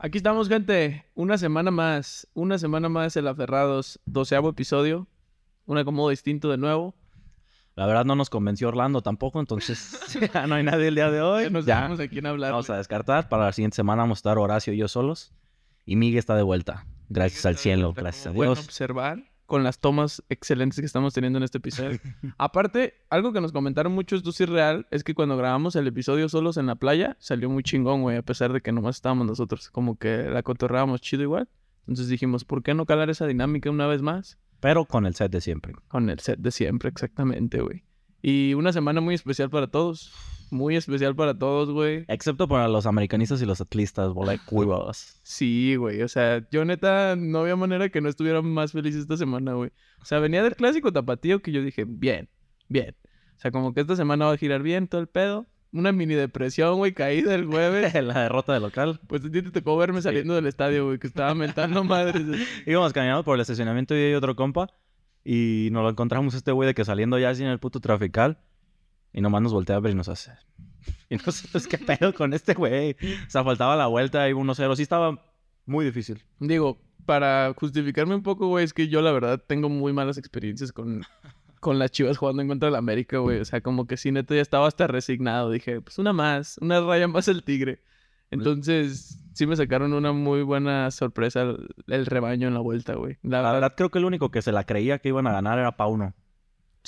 Aquí estamos, gente. Una semana más. Una semana más el Aferrados. Doceavo episodio. Un acomodo distinto de nuevo. La verdad no nos convenció Orlando tampoco, entonces ya no hay nadie el día de hoy. Ya nos Ya a quién hablar. vamos a descartar. Para la siguiente semana vamos a estar Horacio y yo solos. Y Miguel está de vuelta. Gracias al cielo, gracias a Bueno Dios. observar con las tomas excelentes que estamos teniendo en este episodio. Aparte, algo que nos comentaron muchos tú sí real es que cuando grabamos el episodio solos en la playa salió muy chingón, güey, a pesar de que nomás estábamos nosotros, como que la cotorrábamos chido igual. Entonces dijimos, ¿por qué no calar esa dinámica una vez más? Pero con el set de siempre. Con el set de siempre, exactamente, güey. Y una semana muy especial para todos. Muy especial para todos, güey. Excepto para los americanistas y los atlistas, bola de cuivas. Sí, güey. O sea, yo neta no había manera que no estuviera más feliz esta semana, güey. O sea, venía del clásico tapatío que yo dije, bien, bien. O sea, como que esta semana va a girar bien todo el pedo. Una mini depresión, güey, caída el jueves. la derrota del local. Pues a ti te tocó verme saliendo del estadio, güey, que estaba mentando madres. Íbamos caminando por el estacionamiento y hay otro compa. Y nos lo encontramos este güey de que saliendo ya así en el puto trafical. Y nomás nos voltea a ver y nos hace. Y nosotros, ¿qué pedo con este güey? O sea, faltaba la vuelta y 1-0. Sí estaba muy difícil. Digo, para justificarme un poco, güey, es que yo la verdad tengo muy malas experiencias con, con las chivas jugando en contra de la América, güey. O sea, como que sí, neta, ya estaba hasta resignado. Dije, pues una más, una raya más el tigre. Entonces, sí me sacaron una muy buena sorpresa el, el rebaño en la vuelta, güey. La, La verdad, creo que el único que se la creía que iban a ganar era Pauno.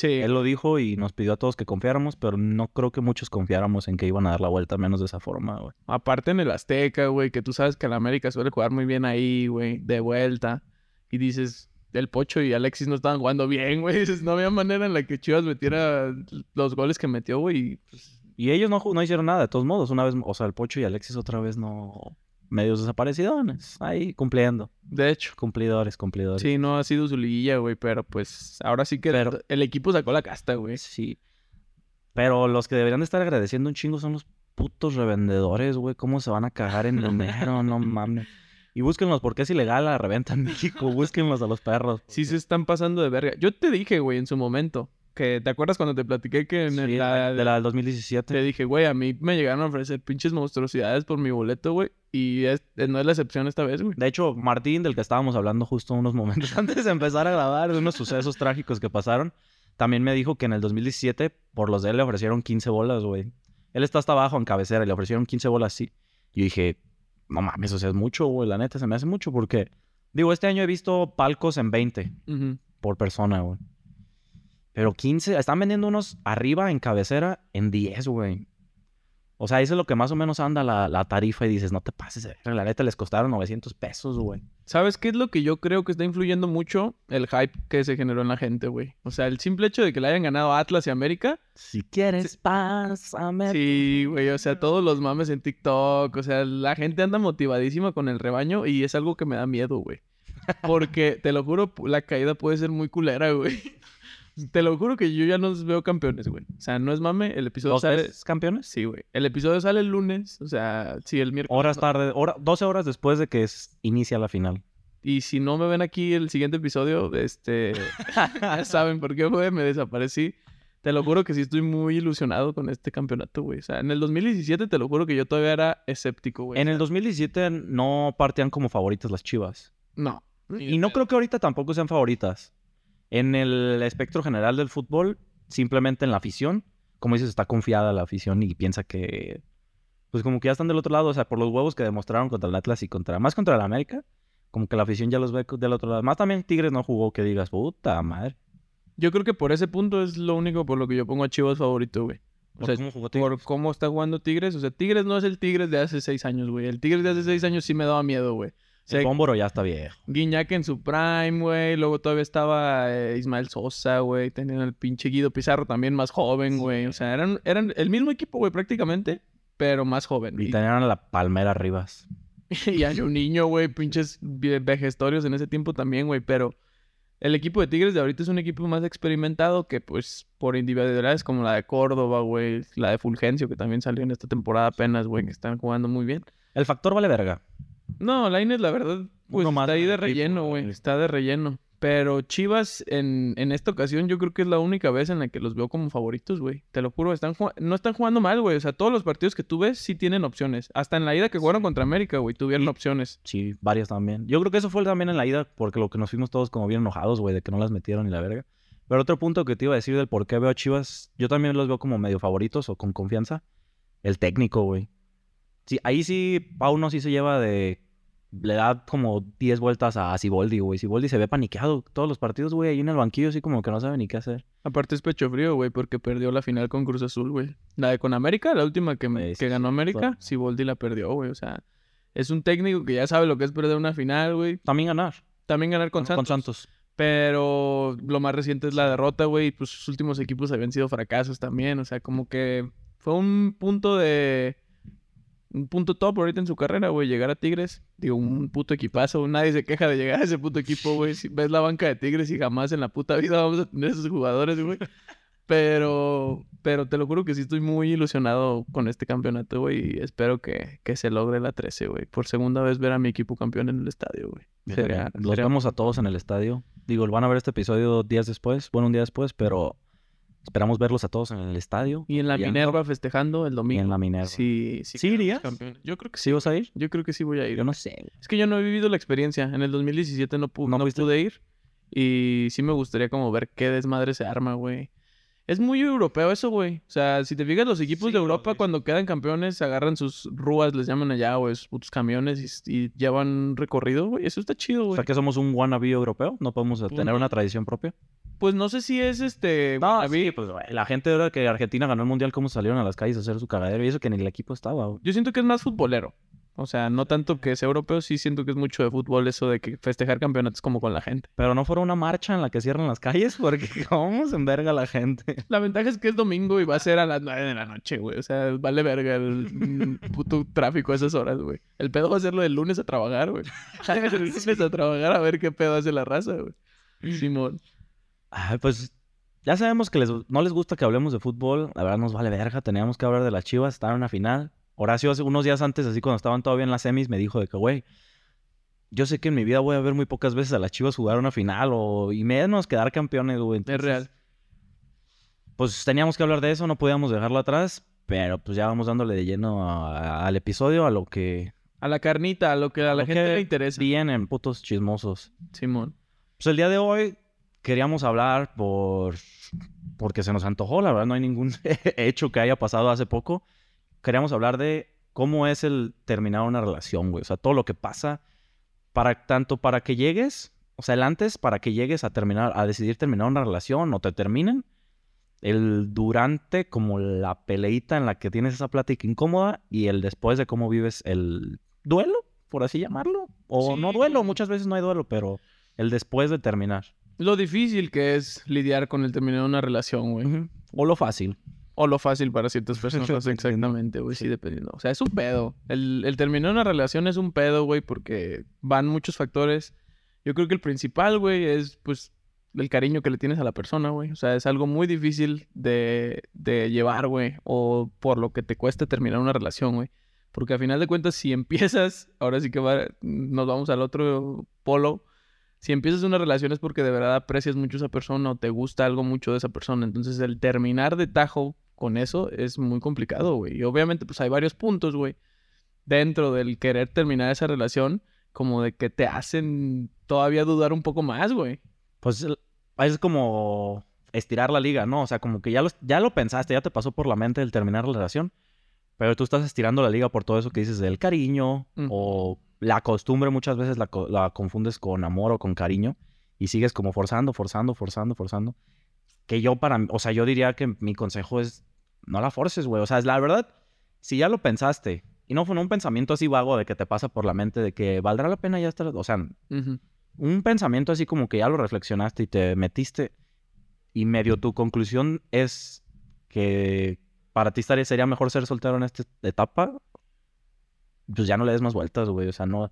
Sí. Él lo dijo y nos pidió a todos que confiáramos, pero no creo que muchos confiáramos en que iban a dar la vuelta, menos de esa forma, güey. Aparte en el Azteca, güey, que tú sabes que la América suele jugar muy bien ahí, güey, de vuelta. Y dices, el Pocho y Alexis no estaban jugando bien, güey. Dices, no había manera en la que Chivas metiera los goles que metió, güey. y, pues, Y ellos no, no hicieron nada, de todos modos. Una vez, o sea, el Pocho y Alexis otra vez no... Medios desaparecidones. Ahí, cumpliendo. de hecho. Cumplidores, cumplidores. Sí, no ha sido su liguilla, güey, pero pues ahora sí que Pero- el equipo sacó la casta, güey. Sí. Pero los que deberían de estar agradeciendo un chingo son los putos revendedores, güey. ¿Cómo se van a cagar en dinero? no mames. Y búsquenlos porque es ilegal la reventa en México. Búsquenlos a los perros. Sí se están pasando de verga. Yo te dije, güey, en su momento, que te acuerdas cuando te platiqué que en Sí, el- la, de la del te 2017. dije, güey, a mí me llegaron a ofrecer pinches monstruosidades por mi boleto, güey, y es- no es la excepción esta vez, güey. De hecho, Martín, del que estábamos hablando justo unos momentos antes de empezar a grabar, de unos sucesos trágicos que pasaron, también me dijo que en el 2017, por los de él, le ofrecieron 15 bolas, güey. Él está hasta abajo en cabecera y le ofrecieron 15 bolas, sí. Yo dije, no mames, o sea, es mucho, güey. La neta, se me hace mucho porque, digo, este año he visto palcos en 20 Ujú. por persona, güey. Pero 15, están vendiendo unos arriba en cabecera en 10, güey. O sea, eso es lo que más o menos anda la, la tarifa y dices, no te pases, la neta les costaron 900 pesos, güey. ¿Sabes qué es lo que yo creo que está influyendo mucho? El hype que se generó en la gente, güey. O sea, el simple hecho de que le hayan ganado Atlas y América. Si quieres, pásame. Sí, güey, o sea, todos los mames en TikTok. O sea, la gente anda motivadísima con el rebaño y es algo que me da miedo, güey. Porque, te lo juro, la caída puede ser muy culera, güey. Te lo juro que yo ya no veo campeones, güey. O sea, no es mame, el episodio ¿Los sale... campeones? Sí, güey. El episodio sale el lunes, o sea, sí, el miércoles. Horas tarde, hora, 12 horas después de que es- inicia la final. Y si no me ven aquí el siguiente episodio, este... saben por qué, güey, me desaparecí. Te lo juro que sí estoy muy ilusionado con este campeonato, güey. O sea, en el 2017 te lo juro que yo todavía era escéptico, güey. En el 2017 no partían como favoritas las chivas. No. Y no creo que ahorita tampoco sean favoritas. En el espectro general del fútbol, simplemente en la afición, como dices, está confiada la afición y piensa que, pues como que ya están del otro lado, o sea, por los huevos que demostraron contra el Atlas y contra, más contra el América, como que la afición ya los ve del otro lado. Más también Tigres no jugó que digas, puta madre. Yo creo que por ese punto es lo único por lo que yo pongo a Chivas favorito, güey. O sea, ¿cómo jugó por cómo está jugando Tigres. O sea, Tigres no es el Tigres de hace seis años, güey. El Tigres de hace seis años sí me daba miedo, güey. O sea, El Pómboro ya está viejo. Guiñac en su prime, güey. Luego todavía estaba eh, Ismael Sosa, güey. Tenían al pinche Guido Pizarro también más joven, güey. O sea, eran, eran el mismo equipo, güey, prácticamente. Pero más joven. Y Y, tenían a la Palmera Rivas. y hay un niño, güey. Pinches vejestorios en ese tiempo también, güey. Pero el equipo de Tigres de ahorita es un equipo más experimentado que, pues, por individualidades como la de Córdoba, güey. La de Fulgencio, que también salió en esta temporada apenas, güey. Que están jugando muy bien. El factor vale verga. No, Lainez, la verdad, pues más está ahí de relleno, güey. Está de relleno. Pero Chivas, en, en esta ocasión, yo creo que es la única vez en la que los veo como favoritos, güey. Te lo juro, están no están jugando mal, güey. O sea, todos los partidos que tú ves sí tienen opciones. Hasta en la ida que jugaron contra América, güey, tuvieron opciones. Sí, varias también. Yo creo que eso fue también en la ida, porque lo que nos fuimos todos como bien enojados, güey, de que no las metieron ni la verga. Pero otro punto que te iba a decir del por qué veo a Chivas, yo también los veo como medio favoritos o con confianza. El técnico, güey. Sí, ahí sí, Pauno sí se lleva de. Le da como 10 vueltas a Siboldi, güey. Siboldi se ve paniqueado todos los partidos, güey, ahí en el banquillo, así como que no sabe ni qué hacer. Aparte es pecho frío, güey, porque perdió la final con Cruz Azul, güey. La de con América, la última que, me- Sí, sí, que ganó América. Siboldi la perdió, güey. O sea, es un técnico que ya sabe lo que es perder una final, güey. También ganar. También ganar con Santos. Con Santos. Pero lo más reciente es la derrota, güey. Pues sus últimos equipos habían sido fracasos también. O sea, como que fue un punto de. Un punto top ahorita en su carrera, güey. Llegar a Tigres. Digo, un puto equipazo. Nadie se queja de llegar a ese puto equipo, güey. Si ves la banca de Tigres y jamás en la puta vida vamos a tener esos jugadores, güey. Pero, pero te lo juro que sí estoy muy ilusionado con este campeonato, güey. Y espero que, que se logre la 13, güey. Por segunda vez ver a mi equipo campeón en el estadio, güey. Sería- Los sería- vemos a todos en el estadio. Digo, van a ver este episodio días después, bueno, un día después, pero esperamos verlos a todos en el estadio. Y en la. Minerva festejando el Y domingo. en la Minerva. Sí, sí. ¿Sí irías? Yo creo que sí. ¿Sí vas a ir? Yo creo que sí voy a ir. Yo no sé. Es que yo no he vivido la experiencia. En el 2017 no, pu- ¿No no pude ir. Y sí me gustaría como ver qué desmadre se arma, güey. Es muy europeo eso, güey. O sea, si te fijas, los equipos Sí, de Europa cuando quedan campeones agarran sus rúas, les llaman allá, güey, sus putos camiones y, y llevan recorrido, güey. Eso está chido, O güey. sea, que somos un wannabe europeo. No podemos Pues tener una tradición propia. Pues no sé si es este... No, sí, pues la gente ahora que Argentina ganó el mundial, cómo salieron a las calles a hacer su cagadero y eso que ni el equipo estaba. güey. Yo siento que es más futbolero. O sea, no tanto que sea europeo, sí siento que es mucho de fútbol eso de que festejar campeonatos como con la gente. Pero no fuera una marcha en la que cierran las calles porque cómo se enverga la gente. La ventaja es que es domingo y va a ser a las 9 de la noche, güey. O sea, vale verga el mm, puto tráfico a esas horas, güey. El pedo va a ser lo del lunes a trabajar, güey. El lunes a trabajar a ver qué pedo hace la raza, güey. Simón. Ay, pues ya sabemos que les- no les gusta que hablemos de fútbol. La verdad nos vale verga. Teníamos que hablar de las chivas. Estaban en una final. Horacio hace unos días antes, así cuando estaban todavía en las semis, me dijo de que, güey, yo sé que en mi vida voy a ver muy pocas veces a las chivas jugar una final o y menos quedar campeones, güey. Es real. Pues teníamos que hablar de eso, no podíamos dejarlo atrás. Pero pues ya vamos dándole de lleno a- al episodio, a lo que A la carnita, a lo que a la gente le interesa. vienen, putos chismosos. Simón. Pues el día de hoy queríamos hablar por porque se nos antojó, la verdad no hay ningún hecho que haya pasado hace poco. Queríamos hablar de cómo es el terminar una relación, güey. O sea, todo lo que pasa para tanto para que llegues, o sea, el antes para que llegues a terminar a decidir terminar una relación o te terminen, el durante como la peleita en la que tienes esa plática incómoda y el después de cómo vives el duelo, por así llamarlo, o Sí. no duelo, muchas veces no hay duelo, pero el después de terminar. Lo difícil que es lidiar con el terminar una relación, güey. O lo fácil. O lo fácil para ciertas personas, exactamente, güey, sí, dependiendo. O sea, es un pedo. El, el terminar una relación es un pedo, güey, porque van muchos factores. Yo creo que el principal, güey, es, pues, el cariño que le tienes a la persona, güey. O sea, es algo muy difícil de, de llevar, güey, o por lo que te cuesta terminar una relación, güey. Porque al final de cuentas, si empiezas, ahora sí que va, nos vamos al otro polo. Si empiezas una relación es porque de verdad aprecias mucho a esa persona o te gusta algo mucho de esa persona. Entonces, el terminar de tajo con eso es muy complicado, güey. Y obviamente, pues hay varios puntos, güey, dentro del querer terminar esa relación, como de que te hacen todavía dudar un poco más, güey. Pues es como estirar la liga, ¿no? O sea, como que ya lo, ya lo pensaste, ya te pasó por la mente el terminar la relación, pero tú estás estirando la liga por todo eso que dices del cariño o la costumbre, muchas veces la, co- la confundes con amor o con cariño y sigues como forzando, forzando, forzando, forzando. Que yo para, o sea, yo diría que mi consejo es no la forces, güey. O sea, es la verdad, si ya lo pensaste y no fue un pensamiento así vago de que te pasa por la mente de que valdrá la pena ya estar, o sea, un pensamiento así como que ya lo reflexionaste y te metiste y medio tu conclusión es que para ti estaría, sería mejor ser soltero en esta etapa, pues ya no le des más vueltas, güey. O sea, no,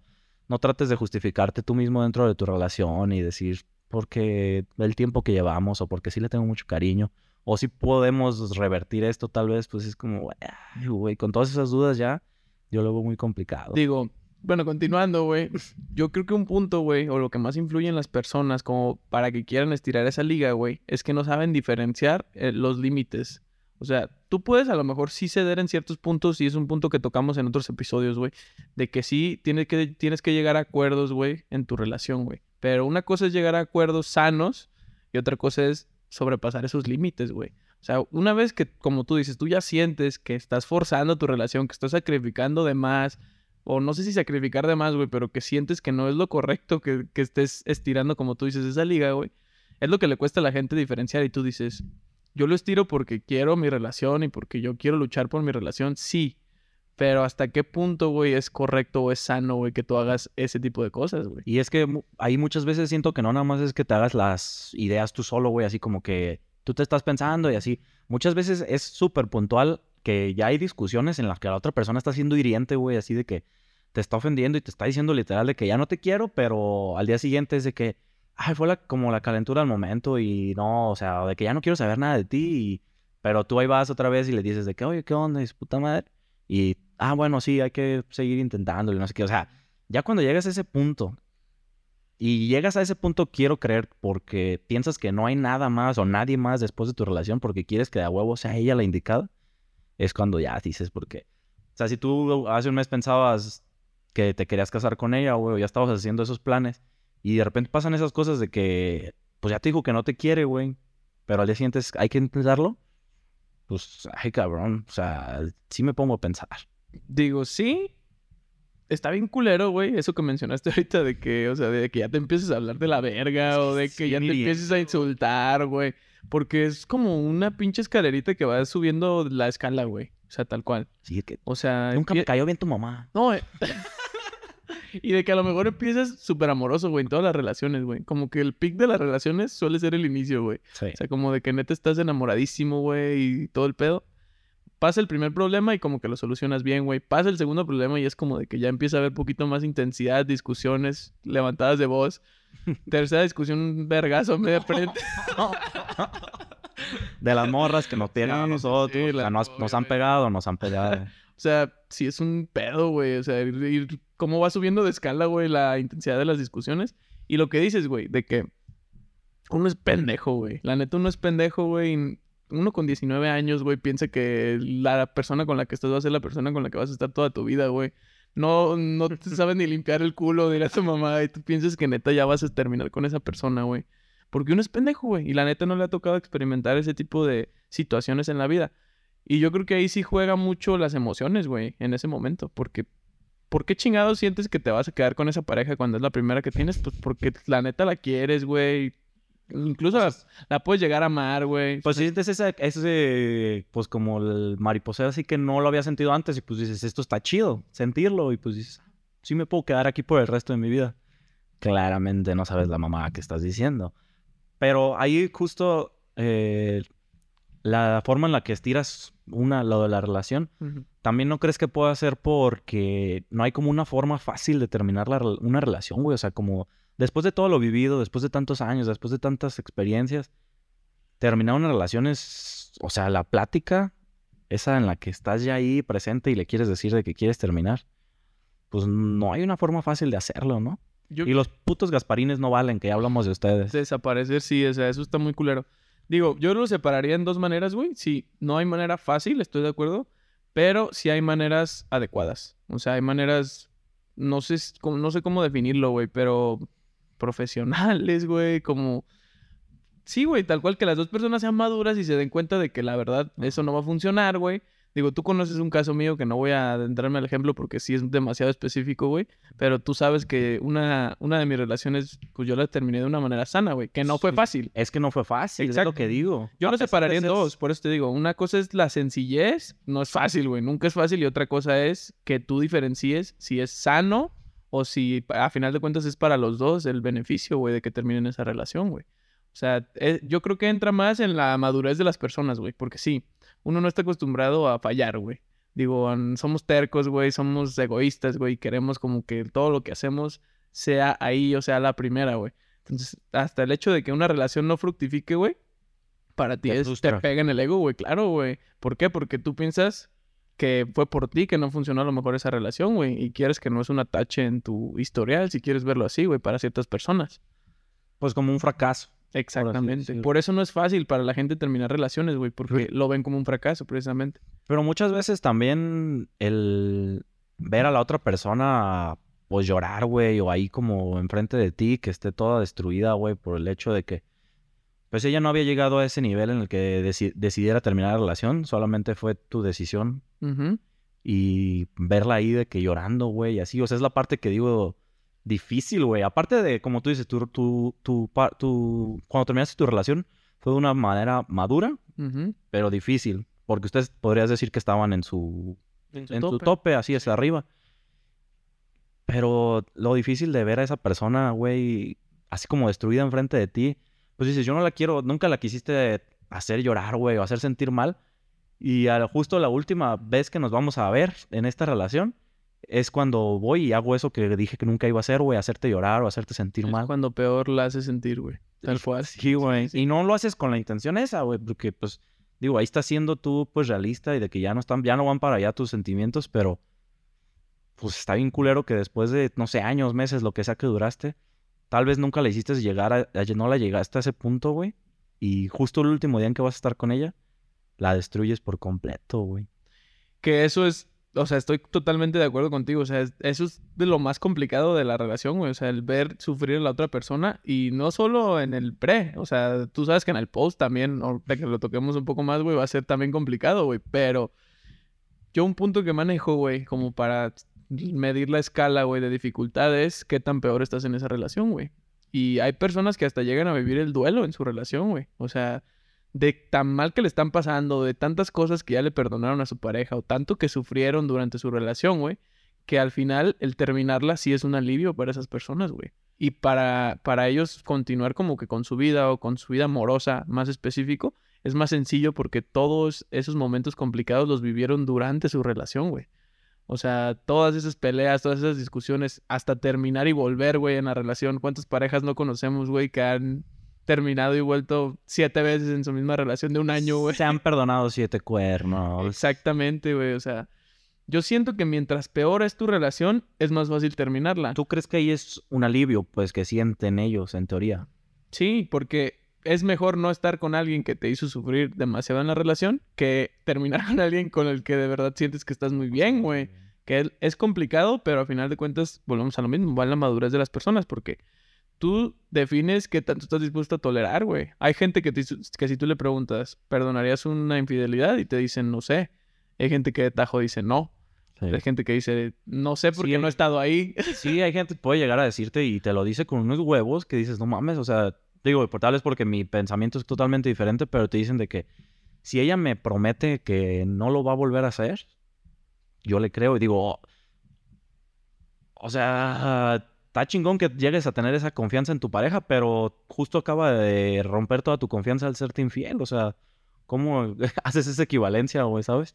no trates de justificarte tú mismo dentro de tu relación y decir porque el tiempo que llevamos o porque sí le tengo mucho cariño o si podemos revertir esto tal vez, pues es como, güey, con todas esas dudas ya, yo lo veo muy complicado. Digo, Bueno, continuando, güey. Yo creo que un punto, güey, o lo que más influye en las personas como para que quieran estirar esa liga, güey, es que no saben diferenciar eh, los límites. O sea, tú puedes a lo mejor sí ceder en ciertos puntos y es un punto que tocamos en otros episodios, güey, de que sí tienes que, tienes que llegar a acuerdos, güey, en tu relación, güey. Pero una cosa es llegar a acuerdos sanos y otra cosa es sobrepasar esos límites, güey. O sea, una vez que, como tú dices, tú ya sientes que estás forzando tu relación, que estás sacrificando de más, o no sé si sacrificar de más, güey, pero que sientes que no es lo correcto que, que estés estirando, como tú dices, esa liga, güey. Es lo que le cuesta a la gente diferenciar y tú dices, yo lo estiro porque quiero mi relación y porque yo quiero luchar por mi relación, sí. Pero hasta qué punto, güey, es correcto o es sano, güey, que tú hagas ese tipo de cosas, güey. Y es que ahí muchas veces siento que no nada más es que te hagas las ideas tú solo, güey, así como que tú te estás pensando y así. Muchas veces es súper puntual que ya hay discusiones en las que la otra persona está siendo hiriente, güey, así de que te está ofendiendo y te está diciendo literal de que ya no te quiero, pero al día siguiente es de que, ay, fue la, como la calentura al momento y no, o sea, de que ya no quiero saber nada de ti, pero tú ahí vas otra vez y le dices de que, oye, ¿qué onda? Es puta madre. Y, ah, bueno, sí, hay que seguir intentándolo no sé qué. O sea, ya cuando llegas a ese punto y llegas a ese punto, quiero creer, porque piensas que no hay nada más o nadie más después de tu relación porque quieres que de huevo sea ella la indicada, es cuando ya dices, porque, o sea, si tú hace un mes pensabas que te querías casar con ella, güey, ya estabas haciendo esos planes y de repente pasan esas cosas de que, pues ya te dijo que no te quiere, güey. Pero al día siguiente hay que intentarlo. Pues, ay, cabrón. O sea, sí me pongo a pensar. Digo, sí. Está bien culero, güey, eso que mencionaste ahorita de que, o sea, de que ya te empieces a hablar de la verga o de que ya te empieces a insultar, güey. Porque es como una pinche escalerita que va subiendo la escala, güey. O sea, tal cual. Sí, que. O sea. Nunca me cayó bien tu mamá. No, eh. Y de que a lo mejor empiezas súper amoroso, güey, en todas las relaciones, güey. Como que el pic de las relaciones suele ser el inicio, güey. Sí. O sea, como de que neta estás enamoradísimo, güey, y todo el pedo. Pasa el primer problema y como que lo solucionas bien, güey. Pasa el segundo problema y es como de que ya empieza a haber poquito más intensidad, discusiones, levantadas de voz. Tercera discusión, un vergazo media frente. de las morras que nos tienen a nosotros. sí, o sea, nos, nos han pegado, nos han pegado. O sea, sí es un pedo, güey. O sea, ir, ir- cómo va subiendo de escala, güey, la intensidad de las discusiones. Y lo que dices, güey, de que uno es pendejo, güey. La neta, uno es pendejo, güey. Uno con 19 años, güey, piensa que la persona con la que estás va a ser la persona con la que vas a estar toda tu vida, güey. No, no te sabes ni limpiar el culo, dirá tu mamá, y tú piensas que neta ya vas a terminar con esa persona, güey. Porque uno es pendejo, güey. Y la neta no le ha tocado experimentar ese tipo de situaciones en la vida. Y yo creo que ahí sí juega mucho las emociones, güey, en ese momento. Porque, ¿por qué chingados sientes que te vas a quedar con esa pareja cuando es la primera que tienes? Pues porque la neta la quieres, güey. Incluso la, la puedes llegar a amar, güey. Pues sientes ese, ese, pues como el mariposeo así que no lo había sentido antes y pues dices, esto está chido, sentirlo y pues dices, sí me puedo quedar aquí por el resto de mi vida. Claramente no sabes la mamá que estás diciendo. Pero ahí justo eh, la forma en la que estiras una, lo de la relación, también no crees que pueda ser porque no hay como una forma fácil de terminar la una relación, güey. O sea, como después de todo lo vivido, después de tantos años, después de tantas experiencias, terminar una relación es, o sea, la plática, esa en la que estás ya ahí presente y le quieres decir de que quieres terminar, pues no hay una forma fácil de hacerlo, ¿no? Yo Y los putos gasparines no valen, que ya hablamos de ustedes. Desaparecer, sí, o sea, eso está muy culero. Digo, yo lo separaría en dos maneras, güey. Sí, no hay manera fácil, estoy de acuerdo. Pero sí hay maneras adecuadas. O sea, hay maneras. No sé, no sé cómo definirlo, güey, pero profesionales, güey, como. Sí, güey, tal cual que las dos personas sean maduras y se den cuenta de que la verdad eso no va a funcionar, güey. Digo, tú conoces un caso mío que no voy a adentrarme al ejemplo porque sí es demasiado específico, güey. Pero tú sabes que una, una de mis relaciones, pues yo la terminé de una manera sana, güey. Que no fue fácil. Es que no fue fácil, es Exacto. lo que digo. Yo lo separaría en dos, por eso te digo. Una cosa es la sencillez, no es fácil, güey. Nunca es fácil. Y otra cosa es que tú diferencies si es sano o si a final de cuentas es para los dos el beneficio, güey, de que terminen esa relación, güey. O sea, eh, yo creo que entra más en la madurez de las personas, güey. Porque sí, uno no está acostumbrado a fallar, güey. Digo, somos tercos, güey, somos egoístas, güey. y Queremos como que todo lo que hacemos sea ahí o sea la primera, güey. Entonces, hasta el hecho de que una relación no fructifique, güey, para ti Te es, te pega en el ego, güey, claro, güey. ¿Por qué? Porque tú piensas que fue por ti que no funcionó a lo mejor esa relación, güey, y quieres que no es un atache en tu historial, si quieres verlo así, güey, para ciertas personas. Pues como un fracaso. Exactamente. Por eso no es fácil para la gente terminar relaciones, güey, porque lo ven como un fracaso, precisamente. Pero muchas veces también el ver a la otra persona pues llorar, güey, o ahí como enfrente de ti, que esté toda destruida, güey, por el hecho de que pues ella no había llegado a ese nivel en el que deci- decidiera terminar la relación, solamente fue tu decisión y verla ahí de que llorando, güey, así, o sea, es la parte que digo difícil, güey. Aparte de, como tú dices, tu, tu, tu, tu- cuando terminaste tu relación fue de una manera madura, Ujú. pero difícil, porque ustedes podrías decir que estaban en su En su en tope. tope, así hacia arriba. Pero lo difícil de ver a esa persona, güey, así como destruida enfrente de ti, pues dices, yo no la quiero, nunca la quisiste hacer llorar, güey, o hacer sentir mal. Y a- justo la última vez que nos vamos a ver en esta relación es cuando voy y hago eso que dije que nunca iba a hacer, güey, hacerte llorar o hacerte sentir Es mal. cuando peor la hace sentir, güey. Tal cual. Sí, güey. sí. Y no lo haces con la intención esa, güey, porque pues digo, ahí estás siendo tú pues realista y de que ya no están ya no van para allá tus sentimientos, pero pues está bien culero que después de no sé, años, meses, lo que sea que duraste, tal vez nunca le hiciste llegar a, a- no la llegaste a ese punto, güey, y justo el último día en que vas a estar con ella la destruyes por completo, güey. Que eso es, o sea, estoy totalmente de acuerdo contigo. O sea, es- eso es de lo más complicado de la relación, güey. O sea, el ver sufrir a la otra persona y no solo en el pre. O sea, tú sabes que en el post también, ahorita que lo toquemos un poco más, güey, va a ser también complicado, güey. Pero yo un punto que manejo, güey, como para medir la escala, güey, de dificultades, qué tan peor estás en esa relación, güey. Y hay personas que hasta llegan a vivir el duelo en su relación, güey. O sea, de tan mal que le están pasando, de tantas cosas que ya le perdonaron a su pareja o tanto que sufrieron durante su relación, güey, que al final el terminarla sí es un alivio para esas personas, güey. Y para, para ellos continuar como que con su vida o con su vida amorosa más específico, es más sencillo porque todos esos momentos complicados los vivieron durante su relación, güey. O sea, todas esas peleas, todas esas discusiones, hasta terminar y volver, güey, en la relación. ¿Cuántas parejas no conocemos, güey, que han terminado y vuelto siete veces en su misma relación de un año, güey? Se han perdonado siete cuernos. Exactamente, güey. O sea, yo siento que mientras peor es tu relación, es más fácil terminarla. ¿Tú crees que ahí es un alivio, pues, que sienten ellos, en teoría? Sí, porque es mejor no estar con alguien que te hizo sufrir demasiado en la relación que terminar con alguien con el que de verdad sientes que estás muy bien, güey. Que es- complicado, pero al final de cuentas volvemos a lo mismo, va en la madurez de las personas, porque tú defines qué tanto estás dispuesto a tolerar, güey. Hay gente que, te que si tú le preguntas, ¿perdonarías una infidelidad? Y te dicen, no sé. Hay gente que de tajo dice, no. Hay gente que dice, no sé porque Sí. no he estado ahí. Sí, hay gente que puede llegar a decirte y te lo dice con unos huevos que dices, no mames, o sea, digo, por tal vez porque mi pensamiento es totalmente diferente, pero te dicen de que si ella me promete que no lo va a volver a hacer, yo le creo y digo, "Oh". o sea, está chingón que llegues a tener esa confianza en tu pareja, pero justo acaba de romper toda tu confianza al serte infiel, o sea, ¿cómo haces esa equivalencia, güey, sabes?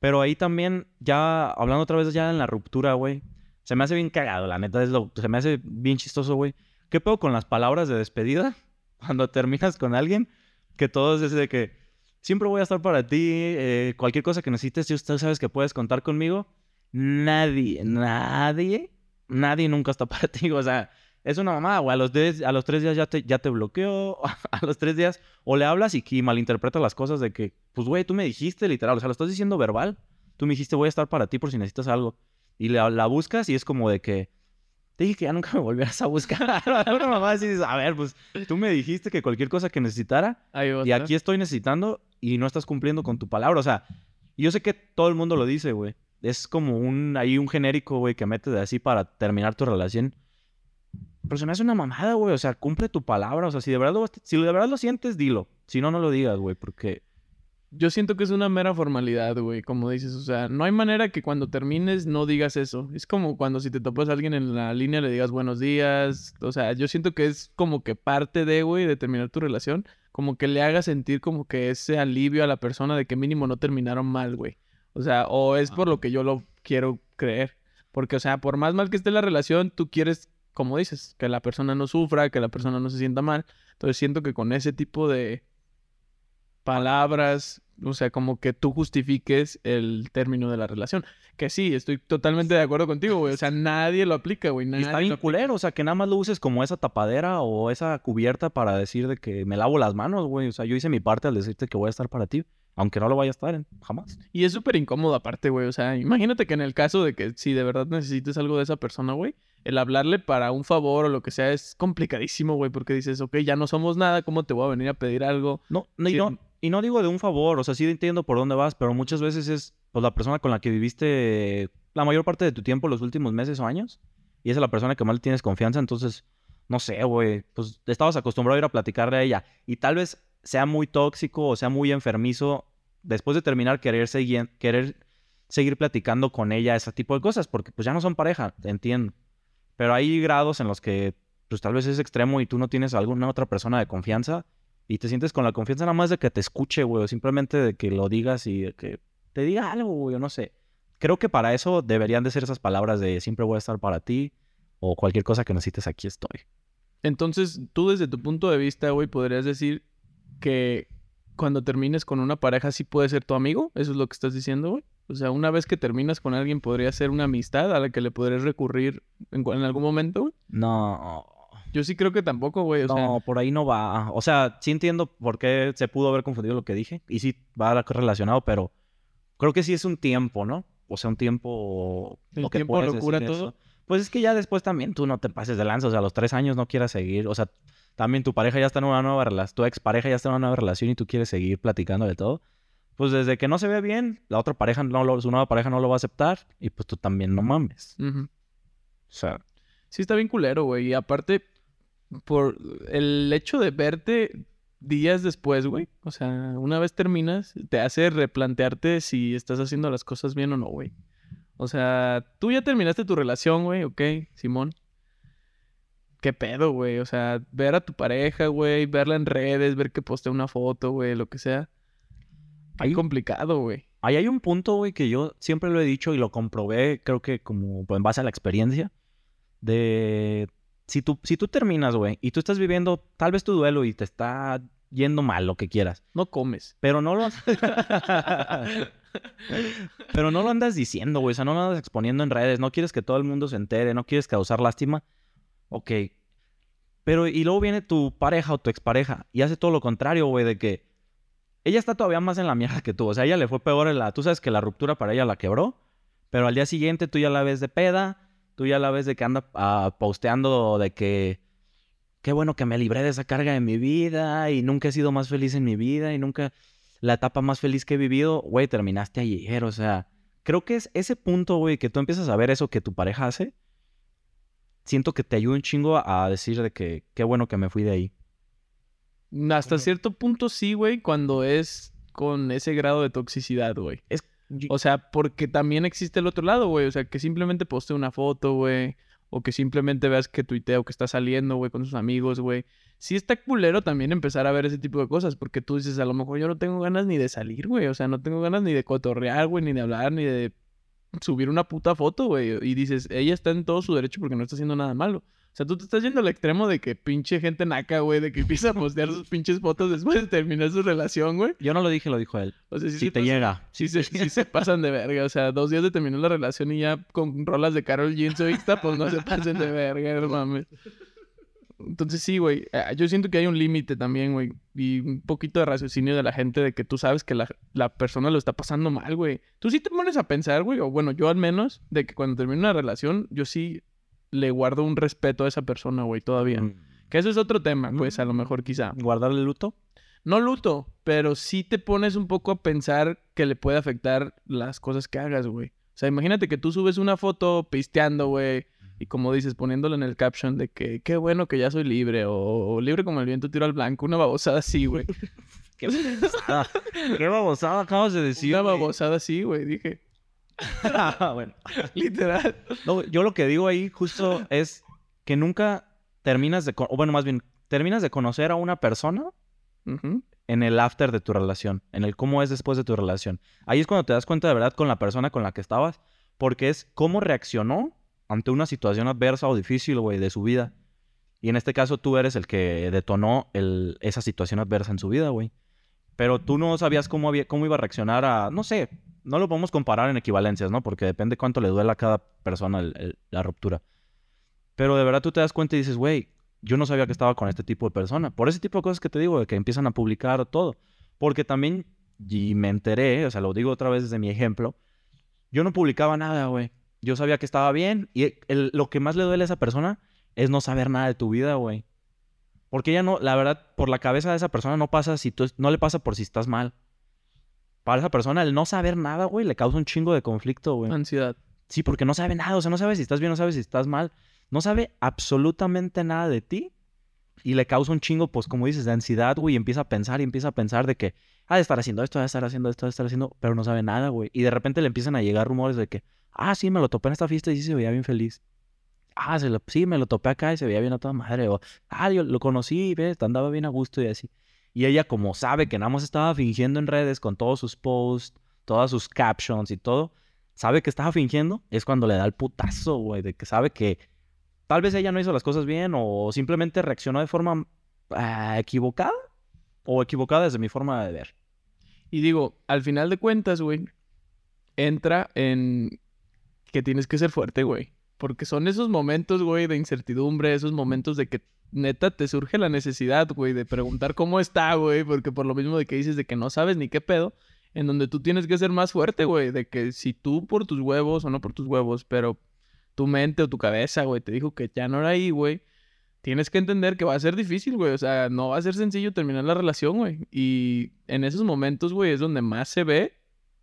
Pero ahí también, ya hablando otra vez ya en la ruptura, güey, se me hace bien cagado, la neta, es lo, se me hace bien chistoso, güey. ¿Qué pedo con las palabras de despedida? Cuando terminas con alguien, que todos es de que siempre voy a estar para ti, eh, cualquier cosa que necesites, tú sabes que puedes contar conmigo. Nadie, nadie, nadie nunca está para ti, o sea, es una mamada, güey. A los, diez- a los tres días ya te, ya te bloqueó, a los tres días o le hablas y, y malinterpreta las cosas de que, pues, güey, tú me dijiste literal, o sea, lo estás diciendo verbal. Tú me dijiste, voy a estar para ti por si necesitas algo. Y la, la buscas y es como de que, te dije que ya nunca me volvieras a buscar. Una mamá así dices, a ver, pues tú me dijiste que cualquier cosa que necesitara y aquí estoy necesitando y no estás cumpliendo con tu palabra. O sea, yo sé que todo el mundo lo dice, güey. Es como un, ahí un genérico, güey, que metes de así para terminar tu relación. Pero se me hace una mamada, güey. O sea, cumple tu palabra. O sea, si de verdad lo, si de verdad lo sientes, dilo. Si no, no lo digas, güey, porque... Yo siento que es una mera formalidad, güey, como dices. O sea, no hay manera que cuando termines no digas eso. Es como cuando si te topas a alguien en la línea le digas buenos días. O sea, yo siento que es como que parte de, güey, de terminar tu relación. Como que le haga sentir como que ese alivio a la persona de que mínimo no terminaron mal, güey. O sea, o es por lo que yo lo quiero creer. Porque, o sea, por más mal que esté la relación, tú quieres, como dices, que la persona no sufra, que la persona no se sienta mal. Entonces siento que con ese tipo de, palabras, o sea, como que tú justifiques el término de la relación. Que sí, estoy totalmente de acuerdo contigo, güey. O sea, nadie lo aplica, güey. Y está bien culero, o sea, que nada más lo uses como esa tapadera o esa cubierta para decir de que me lavo las manos, güey. O sea, yo hice mi parte al decirte que voy a estar para ti, aunque no lo vaya a estar en- jamás. Y es súper incómodo aparte, güey. O sea, imagínate que en el caso de que si de verdad necesites algo de esa persona, güey, el hablarle para un favor o lo que sea es complicadísimo, güey, porque dices, ok, ya no somos nada, ¿cómo te voy a venir a pedir algo? No, no, y, no, y no digo de un favor, o sea, sí entiendo por dónde vas, pero muchas veces es pues, la persona con la que viviste la mayor parte de tu tiempo los últimos meses o años, y esa es la persona que más le tienes confianza, entonces, no sé, güey, pues estabas acostumbrado a ir a platicarle a ella, y tal vez sea muy tóxico o sea muy enfermizo después de terminar querer seguir, querer seguir platicando con ella ese tipo de cosas, porque pues ya no son pareja, entiendo. Pero hay grados en los que pues tal vez es extremo y tú no tienes alguna otra persona de confianza y te sientes con la confianza nada más de que te escuche, güey, o simplemente de que lo digas y de que te diga algo, güey, no sé. Creo que para eso deberían de ser esas palabras de siempre voy a estar para ti o cualquier cosa que necesites, aquí estoy. Entonces, tú desde tu punto de vista, güey, podrías decir que cuando termines con una pareja sí puede ser tu amigo. Eso es lo que estás diciendo, güey. O sea, una vez que terminas con alguien podría ser una amistad a la que le podrías recurrir en, algún momento, güey. No, Yo sí creo que tampoco, güey. O sea, no, por ahí no va. O sea, sí entiendo por qué se pudo haber confundido lo que dije y sí va relacionado, pero creo que sí es un tiempo, ¿no? O sea, un tiempo... El lo que tiempo puedes lo cura decir todo. eso. Pues es que ya después también tú no te pases de lanza, o sea, a los tres años no quieras seguir, o sea, también tu pareja ya está en una nueva relación, tu expareja ya está en una nueva relación y tú quieres seguir platicando de todo. Pues desde que no se ve bien, la otra pareja no lo, su nueva pareja no lo va a aceptar y pues tú también no mames. O sea, Sí está bien culero, güey. Y aparte, por el hecho de verte días después, güey. O sea, una vez terminas, te hace replantearte si estás haciendo las cosas bien o no, güey. O sea, tú ya terminaste tu relación, güey, ok, Simón. ¿Qué pedo, güey? O sea, ver a tu pareja, güey, verla en redes, ver que postea una foto, güey, lo que sea. Hay Ahí- complicado, güey. Ahí hay un punto, güey, que yo siempre lo he dicho y lo comprobé, creo que como en base a la experiencia, de si tú, si tú terminas, güey, y tú estás viviendo tal vez tu duelo y te está yendo mal, lo que quieras, No comes. pero no lo... pero no lo andas diciendo, güey, o sea, no lo andas exponiendo en redes, no quieres que todo el mundo se entere, no quieres causar lástima, ok. Pero y luego viene tu pareja o tu expareja y hace todo lo contrario, güey, de que ella está todavía más en la mierda que tú. O sea, ella le fue peor en la... Tú sabes que la ruptura para ella la quebró, pero al día siguiente tú ya la ves de peda, tú ya la ves de que anda ah, posteando de que... Qué bueno que me libré de esa carga de mi vida y nunca he sido más feliz en mi vida y nunca... La etapa más feliz que he vivido, güey, terminaste ayer. O sea, creo que es ese punto, güey, que tú empiezas a ver eso que tu pareja hace. Siento que te ayuda un chingo a decir de que qué bueno que me fui de ahí. Hasta cierto punto sí, güey, cuando es con ese grado de toxicidad, güey. Es, O sea, porque también existe el otro lado, güey. O sea, que simplemente postee una foto, güey. O que simplemente veas que tuitea o que está saliendo, güey, con sus amigos, güey. Sí está culero también empezar a ver ese tipo de cosas. Porque tú dices, a lo mejor yo no tengo ganas ni de salir, güey. O sea, no tengo ganas ni de cotorrear, güey, ni de hablar, ni de subir una puta foto, güey. Y dices, ella está en todo su derecho porque no está haciendo nada malo. O sea, tú te estás yendo al extremo de que pinche gente naca, güey, de que empieza a postear sus pinches fotos después de terminar su relación, güey. yo no lo dije, lo dijo él. O sea, sí, si se te llega. Sí se, sí se pasan de verga. O sea, dos días de terminar la relación y ya con rolas de Carol G en su Insta, pues no se pasen de verga, no mames. Entonces sí, güey. eh, Yo siento que hay un límite también, güey. Y un poquito de raciocinio de la gente de que tú sabes que la, la persona lo está pasando mal, güey. Tú sí te pones a pensar, güey. O bueno, yo al menos, de que cuando termino una relación, yo sí le guardo un respeto a esa persona, güey, todavía. Mm, Que eso es otro tema, pues, a lo Mm. mejor quizá. ¿Guardar el luto? No luto, pero sí te pones un poco a pensar que le puede afectar las cosas que hagas, güey. O sea, imagínate que tú subes una foto pisteando, güey, y como dices, poniéndolo en el caption de que qué bueno que ya soy libre, o, o libre como el viento tiro al blanco, una babosada así, güey. ¿Qué babosada? ¿Qué babosada acabas de decir? una güey? babosada así, güey, dije. bueno. Literal. No, yo lo que digo ahí justo es que nunca terminas de... O bueno, más bien, terminas de conocer a una persona en el after de tu relación, en el cómo es después de tu relación. Ahí es cuando te das cuenta de verdad con la persona con la que estabas, porque es cómo reaccionó ante una situación adversa o difícil, güey, de su vida. Y en este caso tú eres el que detonó esa situación adversa en su vida, güey. Pero tú no sabías cómo, había, cómo iba a reaccionar a, no sé, no lo podemos comparar en equivalencias, ¿no? Porque depende cuánto le duele a cada persona la ruptura. Pero de verdad tú te das cuenta y dices, güey, yo no sabía que estaba con este tipo de persona. Por ese tipo de cosas que te digo, de que empiezan a publicar todo. Porque también, y me enteré, o sea, lo digo otra vez desde mi ejemplo, yo no publicaba nada, güey. Yo sabía que estaba bien y el- lo que más le duele a esa persona es no saber nada de tu vida, güey. Porque ella no, la verdad, por la cabeza de esa persona no pasa si tú, no le pasa por si estás mal. Para esa persona, el no saber nada, güey, le causa un chingo de conflicto, güey. Ansiedad. Sí, porque no sabe nada, o sea, no sabe si estás bien, no sabe si estás mal. No sabe absolutamente nada de ti. Y le causa un chingo, pues, como dices, de ansiedad, güey. Y empieza a pensar y empieza a pensar de que, ha de estar haciendo esto, ha de estar haciendo esto, ha de estar haciendo, pero no sabe nada, güey. Y de repente le empiezan a llegar rumores de que, ah, sí, me lo topé en esta fiesta y sí se veía bien feliz. Ah, sí, me lo topé acá y se veía bien a toda madre. O, ah, yo lo conocí, ves, andaba bien a gusto y así. Y ella, como sabe que nada más estaba fingiendo en redes con todos sus posts, todas sus captions y todo, sabe que estaba fingiendo, es cuando le da el putazo, güey, de que sabe que tal vez ella no hizo las cosas bien o simplemente reaccionó de forma ah, equivocada o equivocada desde mi forma de ver. Y digo, al final de cuentas, güey, entra en que tienes que ser fuerte, güey. Porque son esos momentos, güey, de incertidumbre, esos momentos de que neta te surge la necesidad, güey, de preguntar cómo está, güey, porque por lo mismo de que dices de que no sabes ni qué pedo, en donde tú tienes que ser más fuerte, güey, de que si tú por tus huevos o no por tus huevos, pero tu mente o tu cabeza, güey, te dijo que ya no era ahí, güey, tienes que entender que va a ser difícil, güey, o sea, no va a ser sencillo terminar la relación, güey, y en esos momentos, güey, es donde más se ve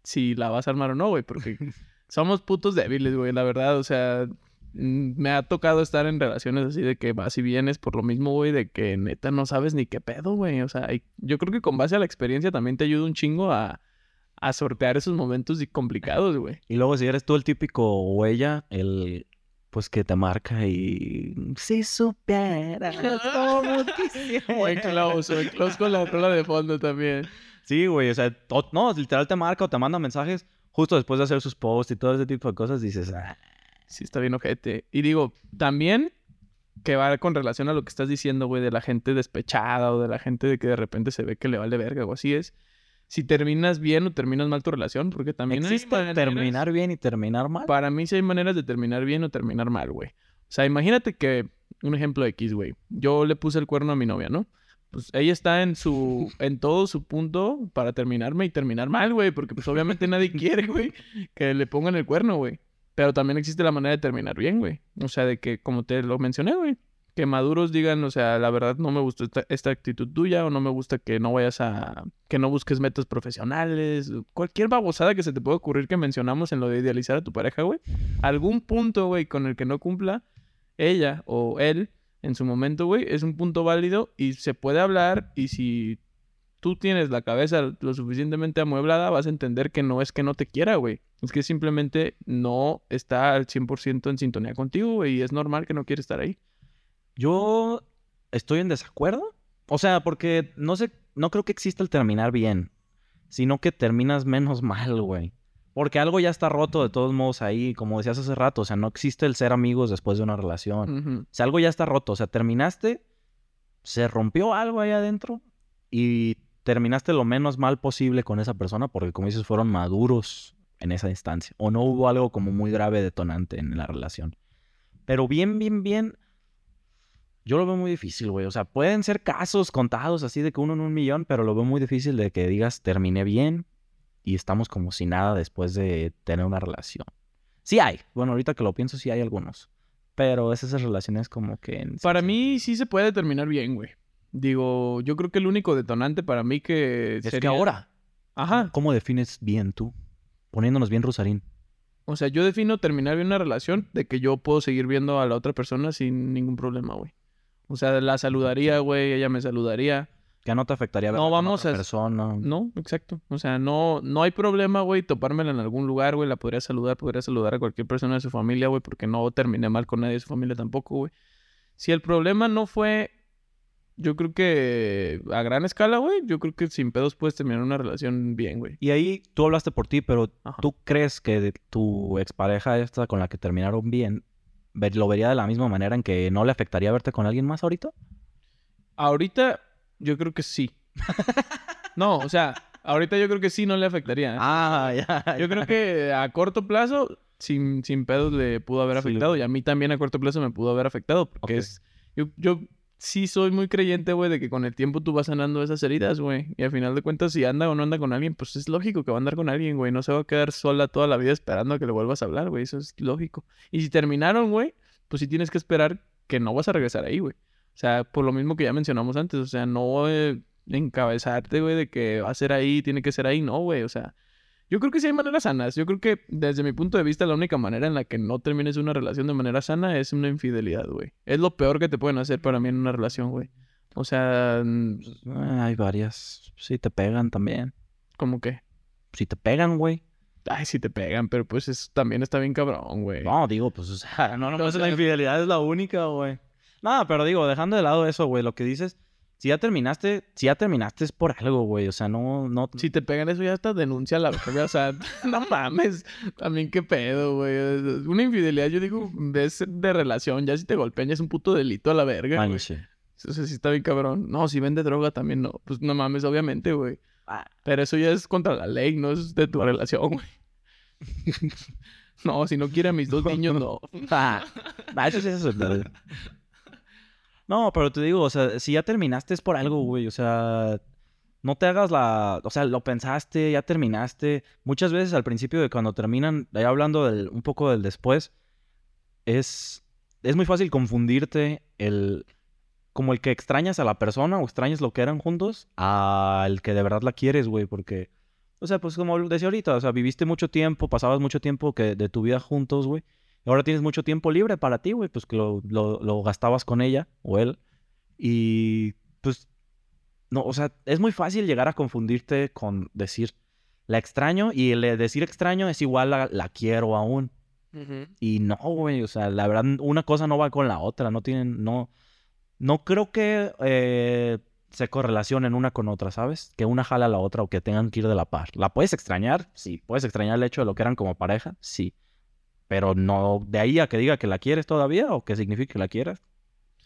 si la vas a armar o no, güey, porque somos putos débiles, güey, la verdad, o sea, mm, me ha tocado estar en relaciones así de que vas y vienes por lo mismo, güey, de que neta no sabes ni qué pedo, güey, o sea, y yo creo que con base a la experiencia también te ayuda un chingo a, a sortear esos momentos complicados, güey. Y luego si eres tú el típico o ella, el pues que te marca y si supieras cómo quisiera. Muy close, muy close con la rola de fondo también. Sí, güey, o sea, no, literal te marca o te manda mensajes justo después de hacer sus posts y todo ese tipo de cosas, dices, ah, Sí, está bien ojete. Y digo, también que va con relación a lo que estás diciendo, güey, de la gente despechada o de la gente de que de repente se ve que le vale verga o así es. Si terminas bien o terminas mal tu relación, porque también hay existe maneras- terminar bien y terminar mal. Para mí sí hay maneras de terminar bien o terminar mal, güey. O sea, imagínate que, un ejemplo X, güey. Yo le puse el cuerno a mi novia, ¿no? Pues ella está en su, en todo su punto para terminarme y terminar mal, güey. Porque pues obviamente nadie quiere, güey, que le pongan el cuerno, güey. Pero también existe la manera de terminar bien, güey. O sea, de que, como te lo mencioné, güey. Que maduros digan, o sea, la verdad no me gustó esta, esta actitud tuya o no me gusta que no vayas a... que no busques metas profesionales. Cualquier babosada que se te pueda ocurrir que mencionamos en lo de idealizar a tu pareja, güey. Algún punto, güey, con el que no cumpla ella o él en su momento, güey, es un punto válido y se puede hablar y si tú tienes la cabeza lo suficientemente amueblada, vas a entender que no es que no te quiera, güey. Es que simplemente no está al 100% en sintonía contigo, güey, y es normal que no quiere estar ahí. Yo estoy en desacuerdo. O sea, porque no sé, no creo que exista el terminar bien, sino que terminas menos mal, güey. Porque algo ya está roto de todos modos ahí, como decías hace rato, o sea, no existe el ser amigos después de una relación. Ujú. O sea, algo ya está roto, o sea, terminaste, se rompió algo ahí adentro y terminaste lo menos mal posible con esa persona porque como dices, fueron maduros en esa instancia. O no hubo algo como muy grave detonante en la relación. Pero bien, bien, bien, yo lo veo muy difícil, güey. O sea, pueden ser casos contados así de que uno en un millón, pero lo veo muy difícil de que digas terminé bien y estamos como si nada después de tener una relación. Sí hay. Bueno, ahorita que lo pienso, sí hay algunos. Pero es esas relaciones como que... en- Para mí sí se puede terminar bien, güey. Digo, yo creo que el único detonante para mí que Es que ahora, Ajá. ¿cómo defines bien tú? Poniéndonos bien Rosarín. O sea, yo defino terminar bien una relación de que yo puedo seguir viendo a la otra persona sin ningún problema, güey. O sea, la saludaría, güey, ella me saludaría. Que no te afectaría ver No, con vamos a- persona. No, exacto. O sea, no, no hay problema, güey, topármela en algún lugar, güey. La podría saludar, podría saludar a cualquier persona de su familia, güey, porque no terminé mal con nadie de su familia tampoco, güey. Si el problema no fue, yo creo que a gran escala, güey, yo creo que sin pedos puedes terminar una relación bien, güey. Y ahí tú hablaste por ti, pero Ajá. ¿tú crees que de- tu expareja esta con la que terminaron bien ver- lo vería de la misma manera en que no le afectaría verte con alguien más ahorita? Ahorita, yo creo que sí. No, o sea, ahorita yo creo que sí no le afectaría. ¿eh? Ah, ya. Yo creo que a corto plazo, sin, sin pedos, le pudo haber Sí, afectado. Y a mí también a corto plazo me pudo haber afectado. Porque es. Yo, yo sí soy muy creyente, güey, de que con el tiempo tú vas sanando esas heridas, güey. Y al final de cuentas, si anda o no anda con alguien, pues es lógico que va a andar con alguien, güey. No se va a quedar sola toda la vida esperando a que le vuelvas a hablar, güey. Eso es lógico. Y si terminaron, güey, pues sí tienes que esperar que no vas a regresar ahí, güey. O sea, por lo mismo que ya mencionamos antes, o sea, no eh, encabezarte, güey, de que va a ser ahí, tiene que ser ahí, no, güey. O sea, yo creo que sí hay maneras sanas. Yo creo que desde mi punto de vista la única manera en la que no termines una relación de manera sana es una infidelidad, güey. Es lo peor que te pueden hacer para mí en una relación, güey. O sea, mm, Ah, hay varias. Sí, te pegan también. como que, Si te pegan, güey. ay, sí te pegan, pero pues es, también está bien cabrón, güey. No, digo, pues, o sea, no, no, No, la infidelidad es la única, güey. No, pero digo, dejando de lado eso, güey, lo que dices, si ya terminaste, si ya terminaste es por algo, güey. O sea, no, no. Si te pegan eso ya hasta denuncia a la verga, o sea, no mames, también qué pedo, güey. Una infidelidad, yo digo, es de relación, ya si te golpean ya es un puto delito a la verga, Ay, güey. sí. Eso sí está bien cabrón. No, si vende droga también no. Pues no mames, obviamente, güey. Ah. Pero eso ya es contra la ley, no es de tu relación, güey. no, si no quiere a mis dos niños, no. Ah, ah, eso sí es verdad. No, pero te digo, o sea, si ya terminaste es por algo, güey. O sea, no te hagas la. O sea, lo pensaste, ya terminaste. Muchas veces al principio de cuando terminan, ya hablando del, un poco del después, es. Es muy fácil confundirte el. Como el que extrañas a la persona o extrañas lo que eran juntos al que de verdad la quieres, güey. Porque. O sea, pues como decía ahorita, o sea, viviste mucho tiempo, pasabas mucho tiempo que de tu vida juntos, güey. Ahora tienes mucho tiempo libre para ti, güey, pues que lo, lo- lo gastabas con ella o él. Y pues, no, o sea, es muy fácil llegar a confundirte con decir la extraño y el decir extraño es igual a la quiero aún. Y no, güey, o sea, la verdad, una cosa no va con la otra, no tienen, no, no creo que eh, se correlacionen una con otra, ¿sabes? Que una jala a la otra o que tengan que ir de la par. ¿La puedes extrañar? Sí. ¿Puedes extrañar el hecho de lo que eran como pareja? Sí. Pero no, de ahí a que diga que la quieres todavía o que signifique que la quieras,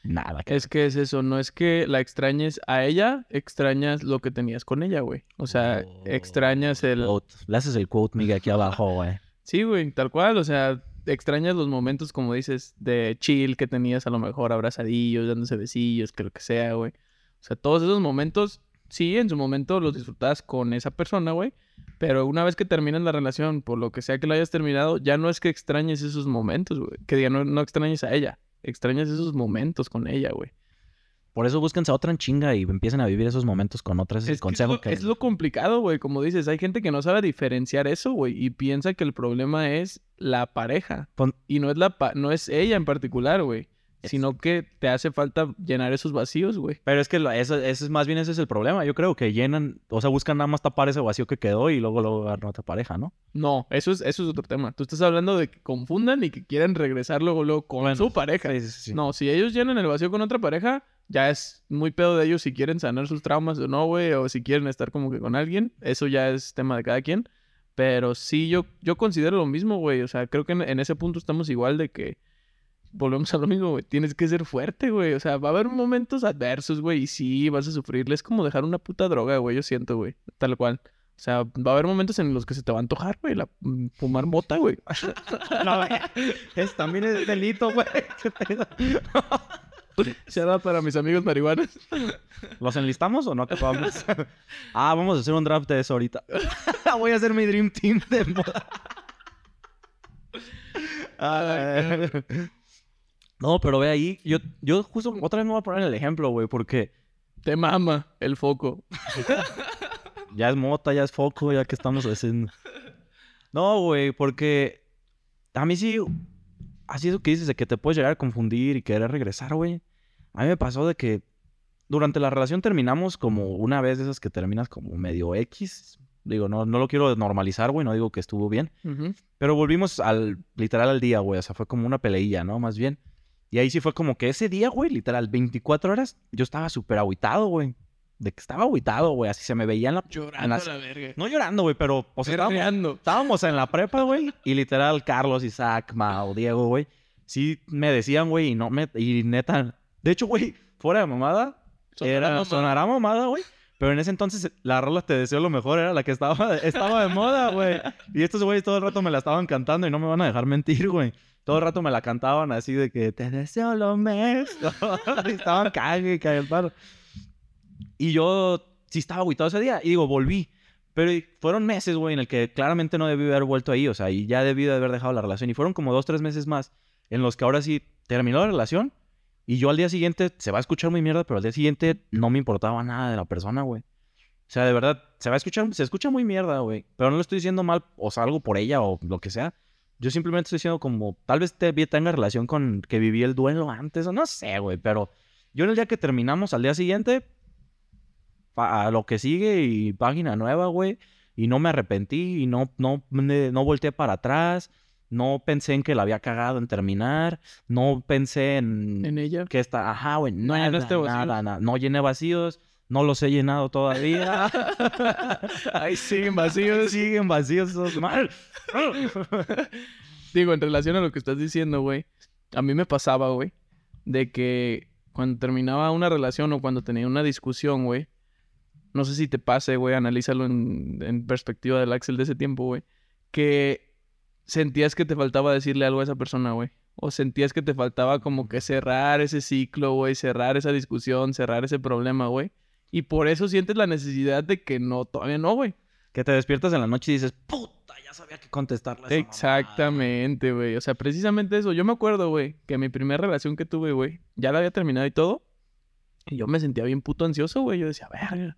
nada. Que... Es que es eso, no es que la extrañes a ella, extrañas lo que tenías con ella, güey. O sea, Oh, extrañas el... Quote. Le haces el quote, Miguel, aquí abajo, güey. Sí, güey, tal cual, o sea, extrañas los momentos, como dices, de chill que tenías a lo mejor abrazadillos, dándose besillos, que lo que sea, güey. O sea, todos esos momentos, sí, en su momento los disfrutabas con esa persona, güey. Pero una vez que terminas la relación, por lo que sea que la hayas terminado, ya no es que extrañes esos momentos, güey. Que diga, no, no extrañes a ella, extrañas esos momentos con ella, güey. Por eso búsquense a otra en chinga y empiecen a vivir esos momentos con otras. Es Es, lo, que... es lo complicado, güey. Como dices, hay gente que no sabe diferenciar eso, güey. Y piensa que el problema es la pareja. Pon- Y no es, la pa- no es ella en particular, güey. Sino que te hace falta llenar esos vacíos, güey. Pero es que lo- eso, eso es más bien ese es el problema. Yo creo que llenan, o sea, buscan nada más tapar ese vacío que quedó y luego luego agarran otra pareja, ¿no? No, eso es, eso es otro tema. Tú estás hablando de que confundan y que quieran regresar luego, luego con Bueno, su pareja. Sí, sí, sí. No, si ellos llenan el vacío con otra pareja, ya es muy pedo de ellos si quieren sanar sus traumas o no, güey, o si quieren estar como que con alguien. Eso ya es tema de cada quien. Pero sí, yo, yo considero lo mismo, güey. O sea, creo que en, en ese punto estamos igual de que volvemos a lo mismo, güey. Tienes que ser fuerte, güey. O sea, va a haber momentos adversos, güey, y sí, vas a sufrirle. Es como dejar una puta droga, güey, yo siento, güey. Tal cual. O sea, va a haber momentos en los que se te va a antojar, güey, la, mm, fumar mota, güey. No, es, también es delito, güey. Shout out para mis amigos marihuanos. ¿Los enlistamos o no acabamos? ah, vamos a hacer un draft de eso ahorita. Voy a hacer mi Dream Team de moda. Ah, no, pero ve ahí, yo, yo justo otra vez me voy a poner el ejemplo, güey, porque Te mama el foco. ya es mota, ya es foco, ya que estamos haciendo. No, güey, porque a mí sí, así eso que dices de que te puedes llegar a confundir y querer regresar, güey. A mí me pasó de que durante la relación terminamos como una vez de esas que terminas como medio X. Digo, no, no lo quiero normalizar, güey, no digo que estuvo bien. Pero volvimos al, literal al día, güey. O sea, fue como una peleilla, ¿no? Más bien. Y ahí sí fue como que ese día, güey, literal, 24 horas, yo estaba súper agüitado, güey. De que estaba agüitado, güey. Así se me veía en la... Llorando en las- a la verga. No llorando, güey, pero... O sea, estábamos en la prepa, güey. Y literal, Carlos, Isaac, Mao, Diego, güey. Sí me decían, güey, y no me... Y neta... De hecho, güey, fuera de mamada... Sonará era, mamada. sonará mamada, güey. Pero en ese entonces la rola Te deseo lo mejor era la que estaba, estaba de moda, güey. Y estos güeyes todo el rato me la estaban cantando y no me van a dejar mentir, güey. Todo el rato me la cantaban así de que te deseo lo mejor. estaban cague el paro. Y yo sí estaba agüitado ese día. Y digo, volví. Pero fueron meses, güey, en el que claramente no debí haber vuelto ahí. O sea, y ya debí de haber dejado la relación. Y fueron como dos, tres meses más en los que ahora sí terminó la relación. Y yo al día siguiente, se va a escuchar muy mierda, pero al día siguiente no me importaba nada de la persona, güey. O sea, de verdad, se va a escuchar, se escucha muy mierda, güey. Pero no le estoy diciendo mal o salgo por ella o lo que sea. Yo simplemente estoy diciendo como, tal vez te, tenga relación con que viví el duelo antes o no sé, güey. Pero yo en el día que terminamos, al día siguiente, a lo que sigue y página nueva, güey. Y no me arrepentí y no, no, no volteé para atrás. No pensé en que la había cagado en terminar. No pensé en... En ella. Que está... Ajá, güey. No, nada, nada, nada. No llené vacíos. No los he llenado todavía. Ay, siguen vacíos. siguen vacíos esos mal. Digo, en relación a lo que estás diciendo, güey. A mí me pasaba, güey. De que cuando terminaba una relación o cuando tenía una discusión, güey no sé si te pase, güey, analízalo en, perspectiva del Axel de ese tiempo, güey, que sentías que te faltaba decirle algo a esa persona, güey. O sentías que te faltaba como que cerrar ese ciclo, güey, cerrar esa discusión, cerrar ese problema, güey. Y por eso sientes la necesidad de que no, todavía no, güey. Que te despiertas en la noche y dices, puta, ya sabía que contestarle. Exactamente, güey. O sea, precisamente eso. Yo me acuerdo, güey, que mi primera relación que tuve, güey, ya la había terminado y todo. Y yo me sentía bien puto ansioso, güey. Yo decía, verga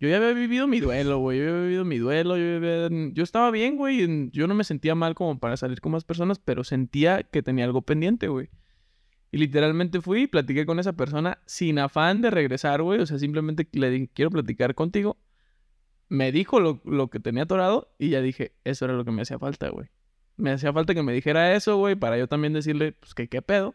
yo ya había vivido mi duelo, güey. Yo había vivido mi duelo. Yo, yo estaba bien, güey. Yo no me sentía mal como para salir con más personas, pero sentía que tenía algo pendiente, güey. Y literalmente fui y platiqué con esa persona sin afán de regresar, güey. O sea, simplemente le dije, quiero platicar contigo. Me dijo lo, lo que tenía atorado y ya dije, eso era lo que me hacía falta, güey. Me hacía falta que me dijera eso, güey, para yo también decirle, pues, que qué pedo.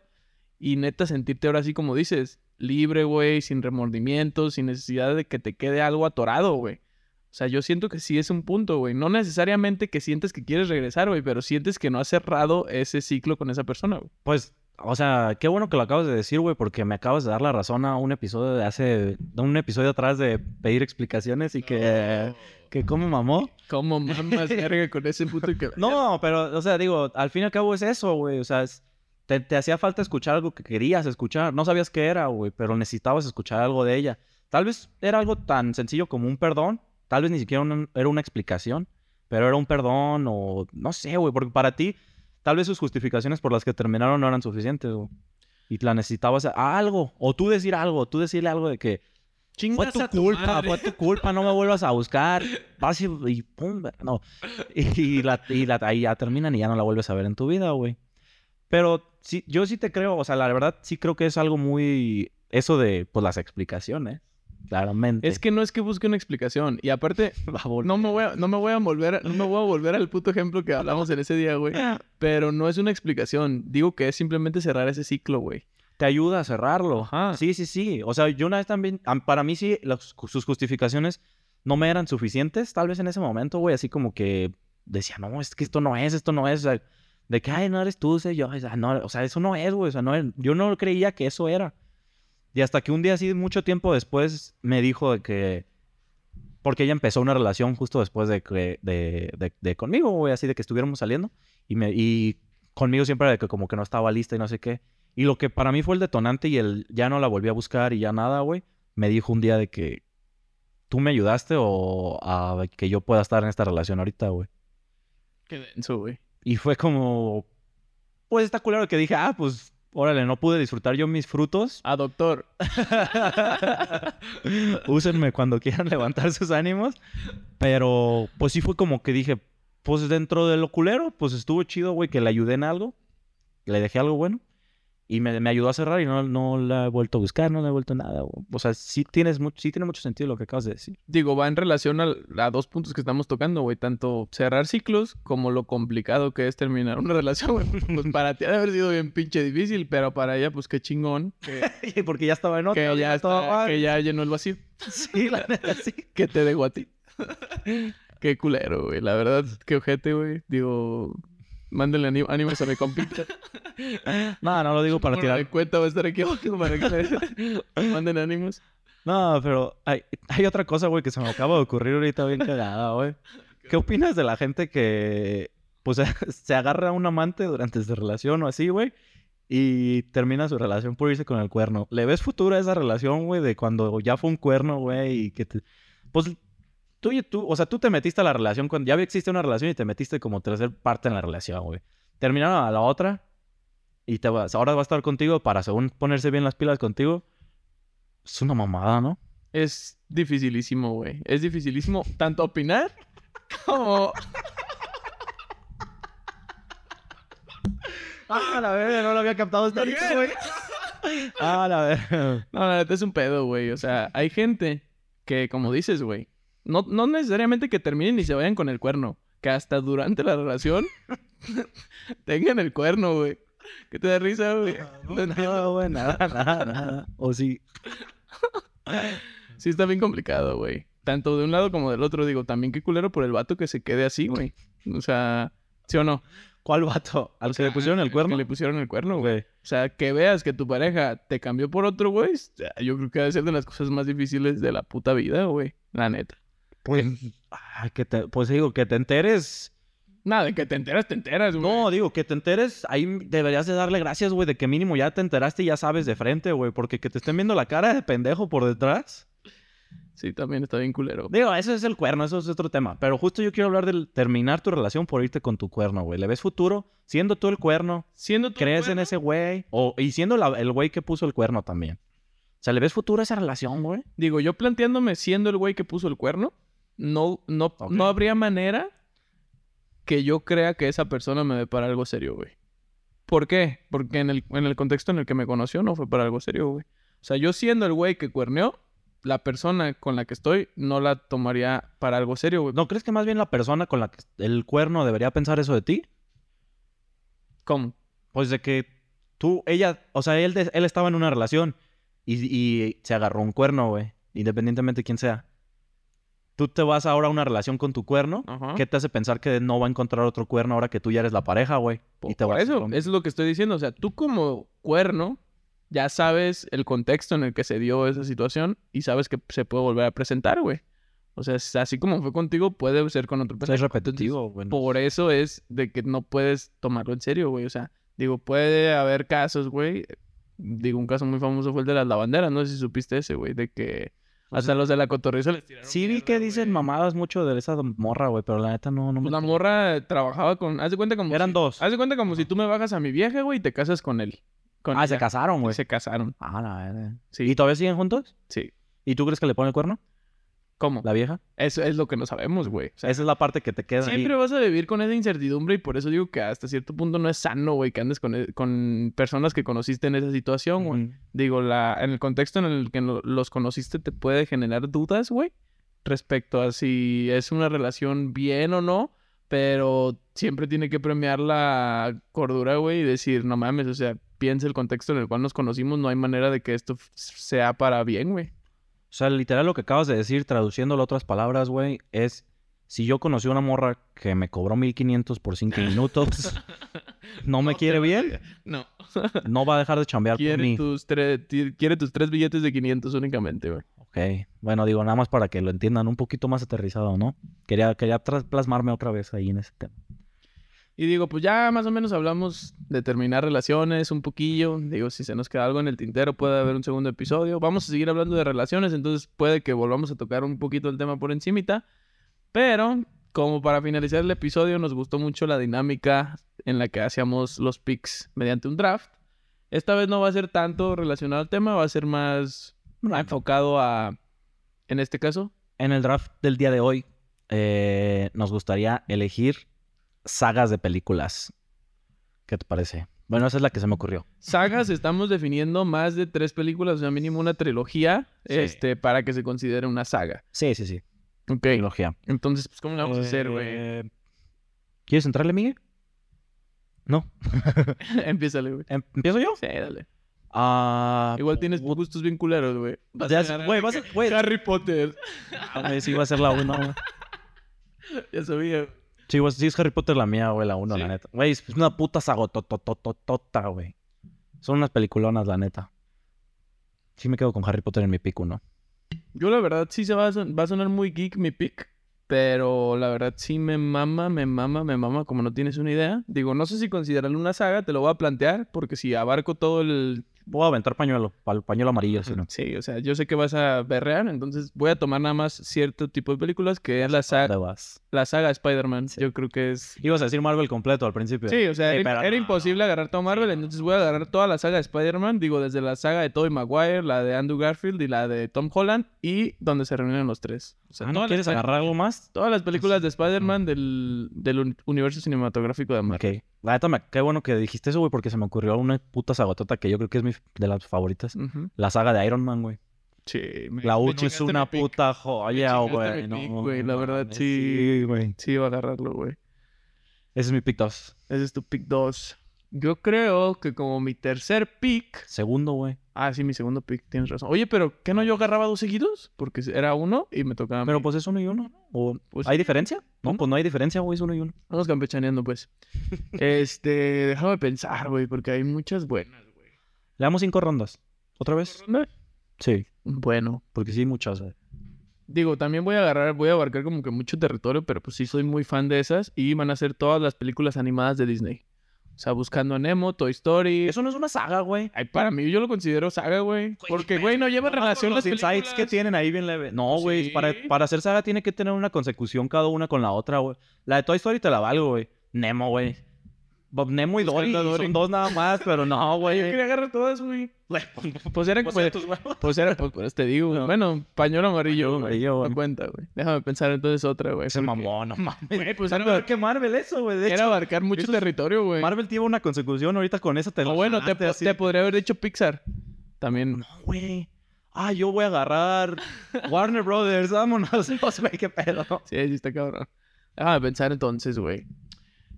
Y neta, sentirte ahora así como dices, libre, güey, sin remordimientos, sin necesidad de que te quede algo atorado, güey. O sea, yo siento que sí es un punto, güey. No necesariamente que sientes que quieres regresar, güey, pero sientes que no has cerrado ese ciclo con esa persona, güey. Pues, o sea, qué bueno que lo acabas de decir, güey, porque me acabas de dar la razón a un episodio de hace... un episodio atrás de pedir explicaciones y que... que cómo mamó. Cómo mamas verga con ese puto que... no, pero, o sea, digo, al fin y al cabo es eso, güey. O sea, es te, hacía falta escuchar algo que querías escuchar. No sabías qué era, güey, pero necesitabas escuchar algo de ella. Tal vez era algo tan sencillo como un perdón. Tal vez ni siquiera era una explicación. Pero era un perdón o... No sé, güey, porque para ti... Tal vez sus justificaciones por las que terminaron no eran suficientes, güey. Y la necesitabas a algo. O tú decir algo. Tú decirle algo de que... fue tu culpa, fue tu culpa, no me vuelvas a buscar. Vas y, pum, no. Y, la, y la, ahí ya terminan y ya no la vuelves a ver en tu vida, güey. Pero sí, yo sí te creo, o sea, la verdad sí creo que es algo muy... Eso de, pues, las explicaciones. Claramente. Es que no es que busque una explicación. Y aparte, no me voy a, no me voy a volver, no me voy a volver al puto ejemplo que hablamos en ese día, güey. Pero no es una explicación. Digo que es simplemente cerrar ese ciclo, güey. Te ayuda a cerrarlo. Ajá. Sí, sí, sí. O sea, yo una vez también, para mí sí, sus justificaciones no me eran suficientes, tal vez en ese momento, güey. Así como que decía, no, es que esto no es, esto no es. O sea, de que, ay, no eres tú, sé yo. O sea, no, o sea, eso no es, güey. O sea, no yo no creía que eso era. Y hasta que un día, así, mucho tiempo después, me dijo que. Porque ella empezó una relación justo después de que. De, de, conmigo, güey, así de que estuviéramos saliendo. Y, me, y conmigo siempre de que como que no estaba lista y no sé qué. Y lo que para mí fue el detonante y el ya no la volví a buscar y ya nada, güey. Me dijo un día de que. ¿Tú me ayudaste o a que yo pueda estar en esta relación ahorita, güey? Qué denso, güey. Y fue como, pues está culero que dije, ah, pues, órale, no pude disfrutar yo mis frutos. Ah, doctor. Úsenme cuando quieran levantar sus ánimos. Pero, pues sí fue como que dije, pues dentro de lo culero, pues estuvo chido, güey, que le ayudé en algo. Le dejé algo bueno. Y me, me, ayudó a cerrar y no, no la he vuelto a buscar, no le he vuelto nada. O sea, sí, tienes mucho, sí tiene mucho sentido lo que acabas de decir. Digo, va en relación a, a dos puntos que estamos tocando, güey. Tanto cerrar ciclos como lo complicado que es terminar una relación, güey. Pues para ti ha de haber sido bien pinche difícil, pero para ella, pues qué chingón. Porque ya estaba en otra. Que ya, está, que ya llenó el vacío. Sí, la neta, sí. que te dejo a ti. qué culero, güey. La verdad, qué ojete, güey. Digo, Mándenle ánimos a mi compita. no, no lo digo para tirar. cuenta va a estar aquí abajo para que Manden ánimos. No, pero hay, hay otra cosa, güey, que se me acaba de ocurrir ahorita bien cagada, güey. ¿Qué opinas de la gente que, pues, se agarra a un amante durante su relación o así, güey? Y termina su relación por irse con el cuerno. ¿Le ves futuro a esa relación, güey? De cuando ya fue un cuerno, güey, y que te... Pues tú y tú, o sea, tú te metiste a la relación cuando ya existe una relación y te metiste como tercer parte en la relación, güey. Terminaron a la otra y te vas, ahora va a estar contigo para según ponerse bien las pilas contigo. Es una mamada, ¿no? Es dificilísimo, güey. Es dificilísimo tanto opinar como... Ah, la verga, no lo había captado esta güey. Ah, la verga. No, la neta es un pedo, güey. O sea, hay gente que, como dices, güey, no, no necesariamente que terminen y se vayan con el cuerno. Que hasta durante la relación tengan el cuerno, güey. ¿Qué te da risa, güey? No, güey, nada, nada, nada. O sí. Sí está bien complicado, güey. Tanto de un lado como del otro. Digo, también qué culero por el vato que se quede así, güey. O sea, ¿sí o no? ¿Cuál vato? ¿Al que le pusieron el cuerno? Que le pusieron el cuerno, güey. O sea, que veas que tu pareja te cambió por otro, güey. Yo creo que debe ser de las cosas más difíciles de la puta vida, güey. La neta. Pues, que te, pues digo, que te enteres. Nada, de que te enteras, te enteras, güey. No, digo, que te enteres, ahí deberías de darle gracias, güey, de que mínimo ya te enteraste y ya sabes de frente, güey, porque que te estén viendo la cara de pendejo por detrás. Sí, también está bien culero. Digo, eso es el cuerno, eso es otro tema. Pero justo yo quiero hablar del terminar tu relación por irte con tu cuerno, güey. ¿Le ves futuro? Siendo tú el cuerno. Siendo tú ¿Crees en ese güey? O, y siendo el güey que puso el cuerno también. O sea, ¿le ves futuro a esa relación, güey? Digo, yo planteándome siendo el güey que puso el cuerno, no, no, no habría manera que yo crea que esa persona me ve para algo serio, güey. ¿Por qué? Porque en el, en el contexto en el que me conoció no fue para algo serio, güey. O sea, yo siendo el güey que cuerneó, la persona con la que estoy no la tomaría para algo serio, güey. ¿No crees que más bien la persona con la que el cuerno debería pensar eso de ti? ¿Cómo? Pues de que tú, ella, o sea, él, él estaba en una relación y, y se agarró un cuerno, güey. Independientemente de quién sea tú te vas ahora a una relación con tu cuerno, ¿qué te hace pensar que no va a encontrar otro cuerno ahora que tú ya eres la pareja, güey? Y te eso, eso es lo que estoy diciendo. O sea, tú como cuerno ya sabes el contexto en el que se dio esa situación y sabes que se puede volver a presentar, güey. O sea, así como fue contigo, puede ser con otro persona. Es repetitivo, güey. Por eso es de que no puedes tomarlo en serio, güey. O sea, digo, puede haber casos, güey. Digo, un caso muy famoso fue el de las lavanderas. No sé si supiste ese, güey, de que hasta los de la cotorriza les tiraron. Sí, vi que dicen mamadas mucho de esa morra, güey, pero la neta no, no me. la morra trabajaba con. Haz de cuenta como. Eran dos. Haz de cuenta como si tú me bajas a mi vieja, güey, y te casas con él. ah, se casaron, güey. Se casaron. Ah, la verdad. Sí. ¿Y todavía siguen juntos? Sí. ¿Y tú crees que le pone el cuerno? ¿Cómo? ¿La vieja? Eso es lo que no sabemos, güey. esa es la parte que te queda Siempre vas a vivir con esa incertidumbre y por eso digo que hasta cierto punto no es sano, güey, que andes con, e, con personas que conociste en esa situación, güey. Digo, la, en el contexto en el que los conociste te puede generar dudas, güey, respecto a si es una relación bien o no, pero siempre tiene que premiar la cordura, güey, y decir, no mames, o sea, piensa el contexto en el cual nos conocimos, no hay manera de que esto sea para bien, güey. O sea, literal lo que acabas de decir, traduciéndolo a otras palabras, güey, es si yo conocí a una morra que me cobró 1500 por 5 minutos, ¿no me quiere bien? No. no va a dejar de chambear quiere por mí. Tus quiere tus tres billetes de 500 únicamente, güey. Ok. Bueno, digo, nada más para que lo entiendan un poquito más aterrizado, ¿no? Quería, quería plasmarme otra vez ahí en ese tema. Y digo, pues ya más o menos hablamos de terminar relaciones un poquillo. Digo, si se nos queda algo en el tintero, puede haber un segundo episodio. Vamos a seguir hablando de relaciones, entonces puede que volvamos a tocar un poquito el tema por encimita. Pero, como para finalizar el episodio, nos gustó mucho la dinámica en la que hacíamos los picks mediante un draft. Esta vez no va a ser tanto relacionado al tema, va a ser más enfocado a, en este caso. En el draft del día de hoy, eh, nos gustaría elegir sagas de películas. ¿Qué te parece? Bueno, esa es la que se me ocurrió. Sagas, estamos definiendo más de tres películas, o sea, mínimo una trilogía, este, para que se considere una saga. Sí, sí, sí. Ok. Trilogía. Entonces, pues, ¿cómo la vamos a hacer, güey? Eh, ¿Quieres entrarle, Miguel? No. Empiézale, güey. Em, ¿Empiezo yo? Sí, dale. Ah, Igual tienes gustos bien culeros, güey. Güey, vas a... Harry Potter. A ver si va a ser la una, ya sabía. Sí, güey, sí es Harry Potter la mía, güey, la uno, la neta. Güey, es una puta sagototototota, güey. Son unas peliculonas, la neta. Sí me quedo con Harry Potter en mi pico, ¿no? Yo la verdad sí se va a, va a sonar muy geek mi pick, pero la verdad sí me mama, me mama, me mama, como no tienes una idea. Digo, no sé si considerarlo una saga, te lo voy a plantear, porque si abarco todo el... Voy a aventar pañuelo, pa- pañuelo amarillo, si no. Sí, o sea, yo sé que vas a berrear, entonces voy a tomar nada más cierto tipo de películas que es la, sa- ¿Dónde vas? la saga Spider-Man. Sí. Yo creo que es... Ibas a decir Marvel completo al principio. Sí, o sea, Sí, era, imposible agarrar todo Marvel, entonces voy a agarrar toda la saga de Spider-Man, digo, desde la saga de Tobey Maguire, la de Andrew Garfield y la de Tom Holland, y donde se reúnen los tres. O sea, Ah, ¿No quieres agarrar algo más? todas las películas de Spider-Man del, del un- universo cinematográfico de Marvel. Ok. La neta, qué bueno que dijiste eso, güey, porque se me ocurrió una puta sagotota que yo creo que es mi, de las favoritas. La saga de Iron Man, güey. Sí, me- La 1 es una pick. puta joya, güey. No, pick, güey, la verdad, mames, sí. güey. Sí, iba a agarrarlo, güey. Ese es mi pick 2. Ese es tu pick 2. Yo creo que como mi tercer pick... Segundo, güey. Ah, sí, mi segundo pick, tienes razón. Oye, pero ¿qué no yo agarraba dos seguidos? Porque era uno y me tocaba... Pero pues es uno y uno. ¿O Pues ¿Hay diferencia? No, ¿Mm? pues no hay diferencia, güey, es uno y uno. Vamos campechaneando, pues. este, déjame pensar, güey, porque hay muchas buenas, güey. Le damos cinco rondas. ¿Otra vez? Sí, Bueno, porque sí, muchas. güey. digo, también voy a agarrar, voy a abarcar como que mucho territorio, pero pues sí soy muy fan de esas y van a ser todas las películas animadas de Disney. O sea, Buscando a Nemo, Toy Story. Eso no es una saga, güey. Ay, para mí yo lo considero saga, güey. Porque, güey, no lleva relación los las insights películas. que tienen ahí bien leve. No, güey, Sí. para, para hacer saga tiene que tener una consecución cada una con la otra, güey. La de Toy Story te la valgo, güey. Nemo, güey. Bob Nemo y Dory, Dory. son dos nada más, pero no, Yo güey. quería agarrar todas, güey. Pues era, Pues, pues, pues era, pues, pues te digo. No. Bueno, pañuelo amarillo, Pañuelo amarillo, güey. No cuenta, güey. Déjame pensar entonces otra, güey. Ese porque- mamón, no mames. Güey, pues Era que Marvel eso, güey. De era hecho, abarcar mucho territorio, güey. Marvel tiene una consecución ahorita con esa te O bueno, te, jalaste po- así. te podría haber dicho Pixar. También. No, güey. Ah, yo voy a agarrar Warner Brothers. Vámonos, Pues, güey, qué pedo. Sí, sí está cabrón. Déjame pensar entonces, güey.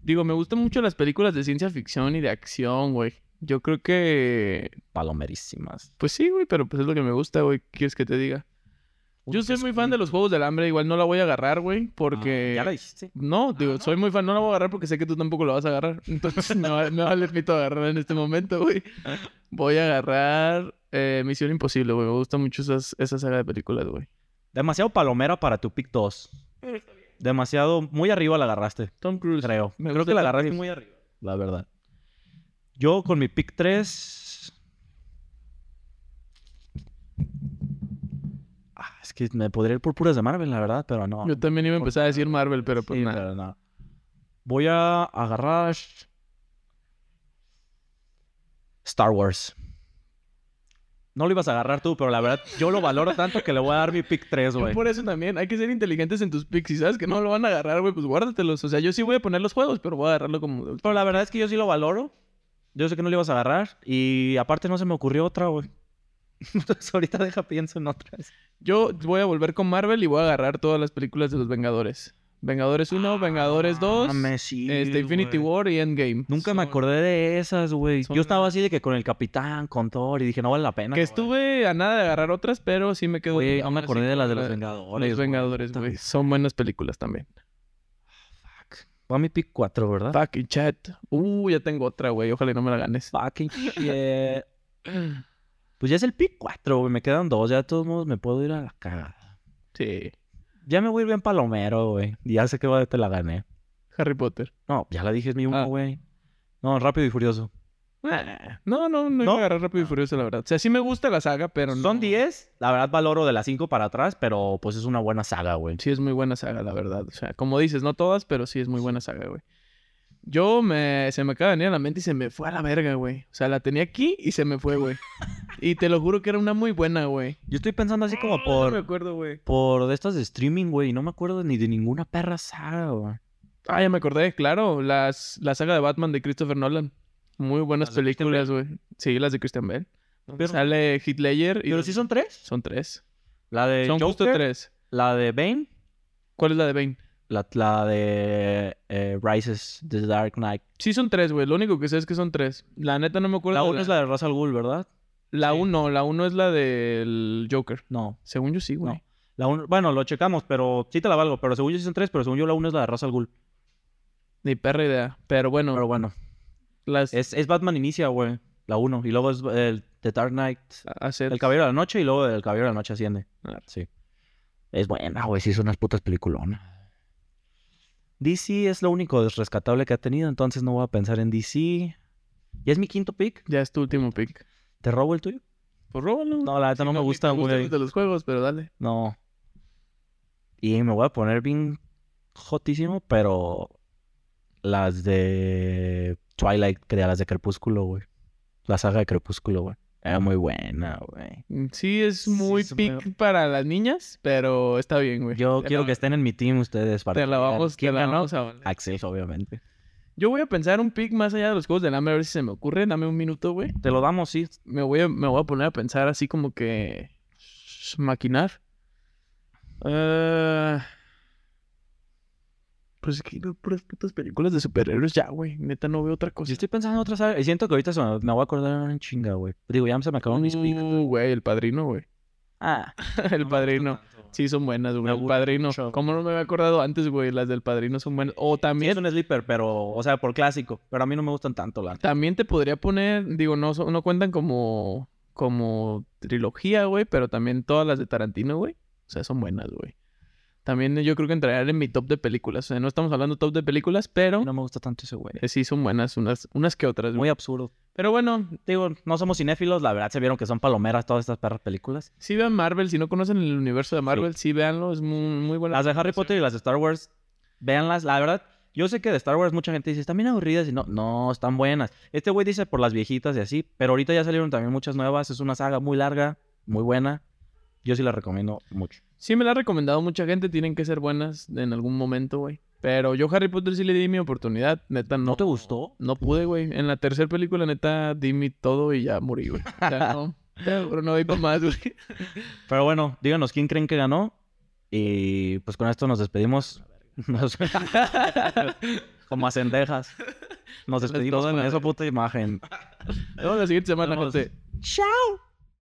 Digo, me gustan mucho las películas de ciencia ficción y de acción, güey. Yo creo que... Palomerísimas. Pues sí, güey, pero pues es lo que me gusta, güey. ¿Qué quieres que te diga? Yo soy muy fan de los Juegos del Hambre. Igual no la voy a agarrar, güey, porque... Ah, ya la dijiste. No, digo, ¿no? soy muy fan. No la voy a agarrar porque sé que tú tampoco la vas a agarrar. Entonces me, va- me vale pito agarrar en este momento, güey. Voy a agarrar eh, Misión Imposible, güey. Me gusta mucho esas, esa saga de películas, güey. Demasiado palomera para tu pick 2. Demasiado, muy arriba la agarraste, Tom Cruise. creo. Me creo que la agarraste muy arriba, la verdad. Yo con mi pick 3... Ah, es que me podría ir por puras de Marvel, la verdad, pero no. Yo también iba a empezar a decir Marvel, pero pues Sí, nada. pero no. Voy a agarrar Star Wars. No lo ibas a agarrar tú, pero la verdad yo lo valoro tanto que le voy a dar mi pick 3, Yo güey. por eso también, hay que ser inteligentes en tus picks. Si sabes que no lo van a agarrar, güey, pues guárdatelos. O sea, yo sí voy a poner los juegos, pero voy a agarrarlo como... Pero la verdad es que yo sí lo valoro. Yo sé que no lo ibas a agarrar. Y aparte no se me ocurrió otra, güey. Entonces ahorita deja pienso en otras. Yo voy a volver con Marvel y voy a agarrar todas las películas de los Vengadores. Vengadores 1, Vengadores 2, Mames, sí, este, Infinity. War y Endgame. Nunca me acordé de esas, güey. Yo estaba así de que con el Capitán, con Thor, y dije, no vale la pena. Que estuve a nada de agarrar otras, pero sí me quedo... Güey, no aún me así acordé de las de los Vengadores. Los. Vengadores, güey. Son buenas películas también. Va mi pick 4, ¿verdad? Fucking chat. Uh, ya tengo otra, güey. Ojalá y no me la ganes. Fucking shit. Pues ya es el pick 4, güey. Me quedan dos. Ya de todos modos me puedo ir a la cagada. Sí. Ya me voy a ir bien palomero, güey. Ya sé que va- te la gané. Harry Potter. No, ya la dije, es mi Ah. uno, güey. No, Rápido y Furioso. Ah, No, no, no, iba ¿No? a agarrar Rápido y Furioso, la verdad. O sea, sí me gusta la saga, pero no. Son 10. La verdad valoro de las 5 para atrás, pero pues es una buena saga, güey. Sí es muy buena saga, la verdad. O sea, como dices, no todas, pero sí es muy buena saga, güey. Yo me... Se me acaba de venir a la mente y se me fue a la verga, güey. O sea, la tenía aquí y se me fue, güey. y te lo juro que era una muy buena, güey. Yo estoy pensando así como No me por, acuerdo, güey. por de estas de streaming, güey. y No me acuerdo ni de ninguna perra saga, güey. Ah, ya me acordé, claro. Las, la saga de Batman de Christopher Nolan. Muy buenas ¿Las de Christian películas, güey. Sí, las de Christian. Pero- Sale Ledger y... Pero sí son tres. Son tres. La de Son justo tres. la de Bane, ¿Cuál es la de Bane? La, la de eh, Rises, The Dark Knight. Sí, son tres, güey. Lo único que sé es que son tres. La neta no me acuerdo. La de una es la de Ra's al Ghul, ¿verdad? La sí. uno, la uno es la del Joker. No, Según yo sí, güey. no. La uno- bueno, lo checamos, pero sí te la valgo. Pero según yo sí son tres, pero según yo la una es la de Ra's al Ghul. Ni perra idea. Pero bueno, Pero bueno, las... es, es Batman Inicia, güey. La uno. Y luego es el The Dark Knight. Hacer. El Caballero de la Noche y luego El Caballero de la Noche asciende. Ah. Sí. Es buena, güey. Sí, son unas putas peliculonas. DC es lo único rescatable que ha tenido, entonces no voy a pensar en DC. ¿Ya es mi quinto pick? Ya es tu último pick. ¿Te robo el tuyo? Pues róbalo. No, la neta no me gusta, me gustan de los juegos, pero dale. No. Y me voy a poner bien jotísimo, pero las de Twilight, que las de Crepúsculo, güey. La saga de Crepúsculo, güey. Era muy buena, güey. Mm, Sí, es muy pick para las niñas, pero está bien, güey. Yo Te quiero la- que estén en mi team ustedes para Te la vamos, te la ganó. vamos a. Axel, obviamente. Yo voy a pensar un pick más allá de los juegos del hambre, a ver si se me ocurre. Dame un minuto, güey. Te lo damos, sí. Me voy a, me voy a poner a pensar así como que... Maquinar. Eh, Pues es que veo puras putas películas de superhéroes ya, güey. Neta, no veo otra cosa. Yo estoy pensando en otra saga. Y siento que ahorita se me, me voy a acordar en chinga, güey. Digo, ya se me acabaron mis picks. Uh, güey, el padrino, güey. Ah. el padrino. Sí, son buenas, güey. El padrino. mucho. ¿Cómo no me había acordado antes, güey? Las del padrino son buenas. O Sí, también, es un sleeper, pero, o sea, por clásico. Pero a mí no me gustan tanto, la también te podría poner, digo, no, son- no cuentan como, como trilogía, güey, pero también todas las de Tarantino, güey. O sea, son buenas, güey. También yo creo que entrarían en mi top de películas. O sea, no estamos hablando top de películas, pero No me gusta tanto ese güey. eh, sí son buenas, unas, unas que otras, güey. Muy absurdo. Pero bueno, Digo, no somos cinéfilos, la verdad se vieron que son palomeras todas estas perras películas. sí vean Marvel. Si no conocen el universo de Marvel, sí, véanlo. Es muy, muy buena. Las de Harry. Potter y las de Star Wars, véanlas. La verdad, yo sé que de Star Wars mucha gente dice, están bien aburridas y no, no, están buenas. Este güey dice por las viejitas y así, pero ahorita ya salieron también muchas nuevas. Es una saga muy larga, muy buena. Yo sí la recomiendo mucho. Sí, me la ha recomendado mucha gente. Tienen que ser buenas en algún momento, güey. Pero yo Harry Potter sí le di mi oportunidad. Neta, no. ¿No te gustó? No pude, güey. En la tercera película, neta, di mi todo y ya morí, güey. Sea, no. Pero no para más, güey. Pero bueno, díganos quién creen que ganó. Y pues con esto nos despedimos. Nos- Como a cendejas. Nos despedimos con la- esa puta imagen. Nos vemos la siguiente semana. ¡Chao!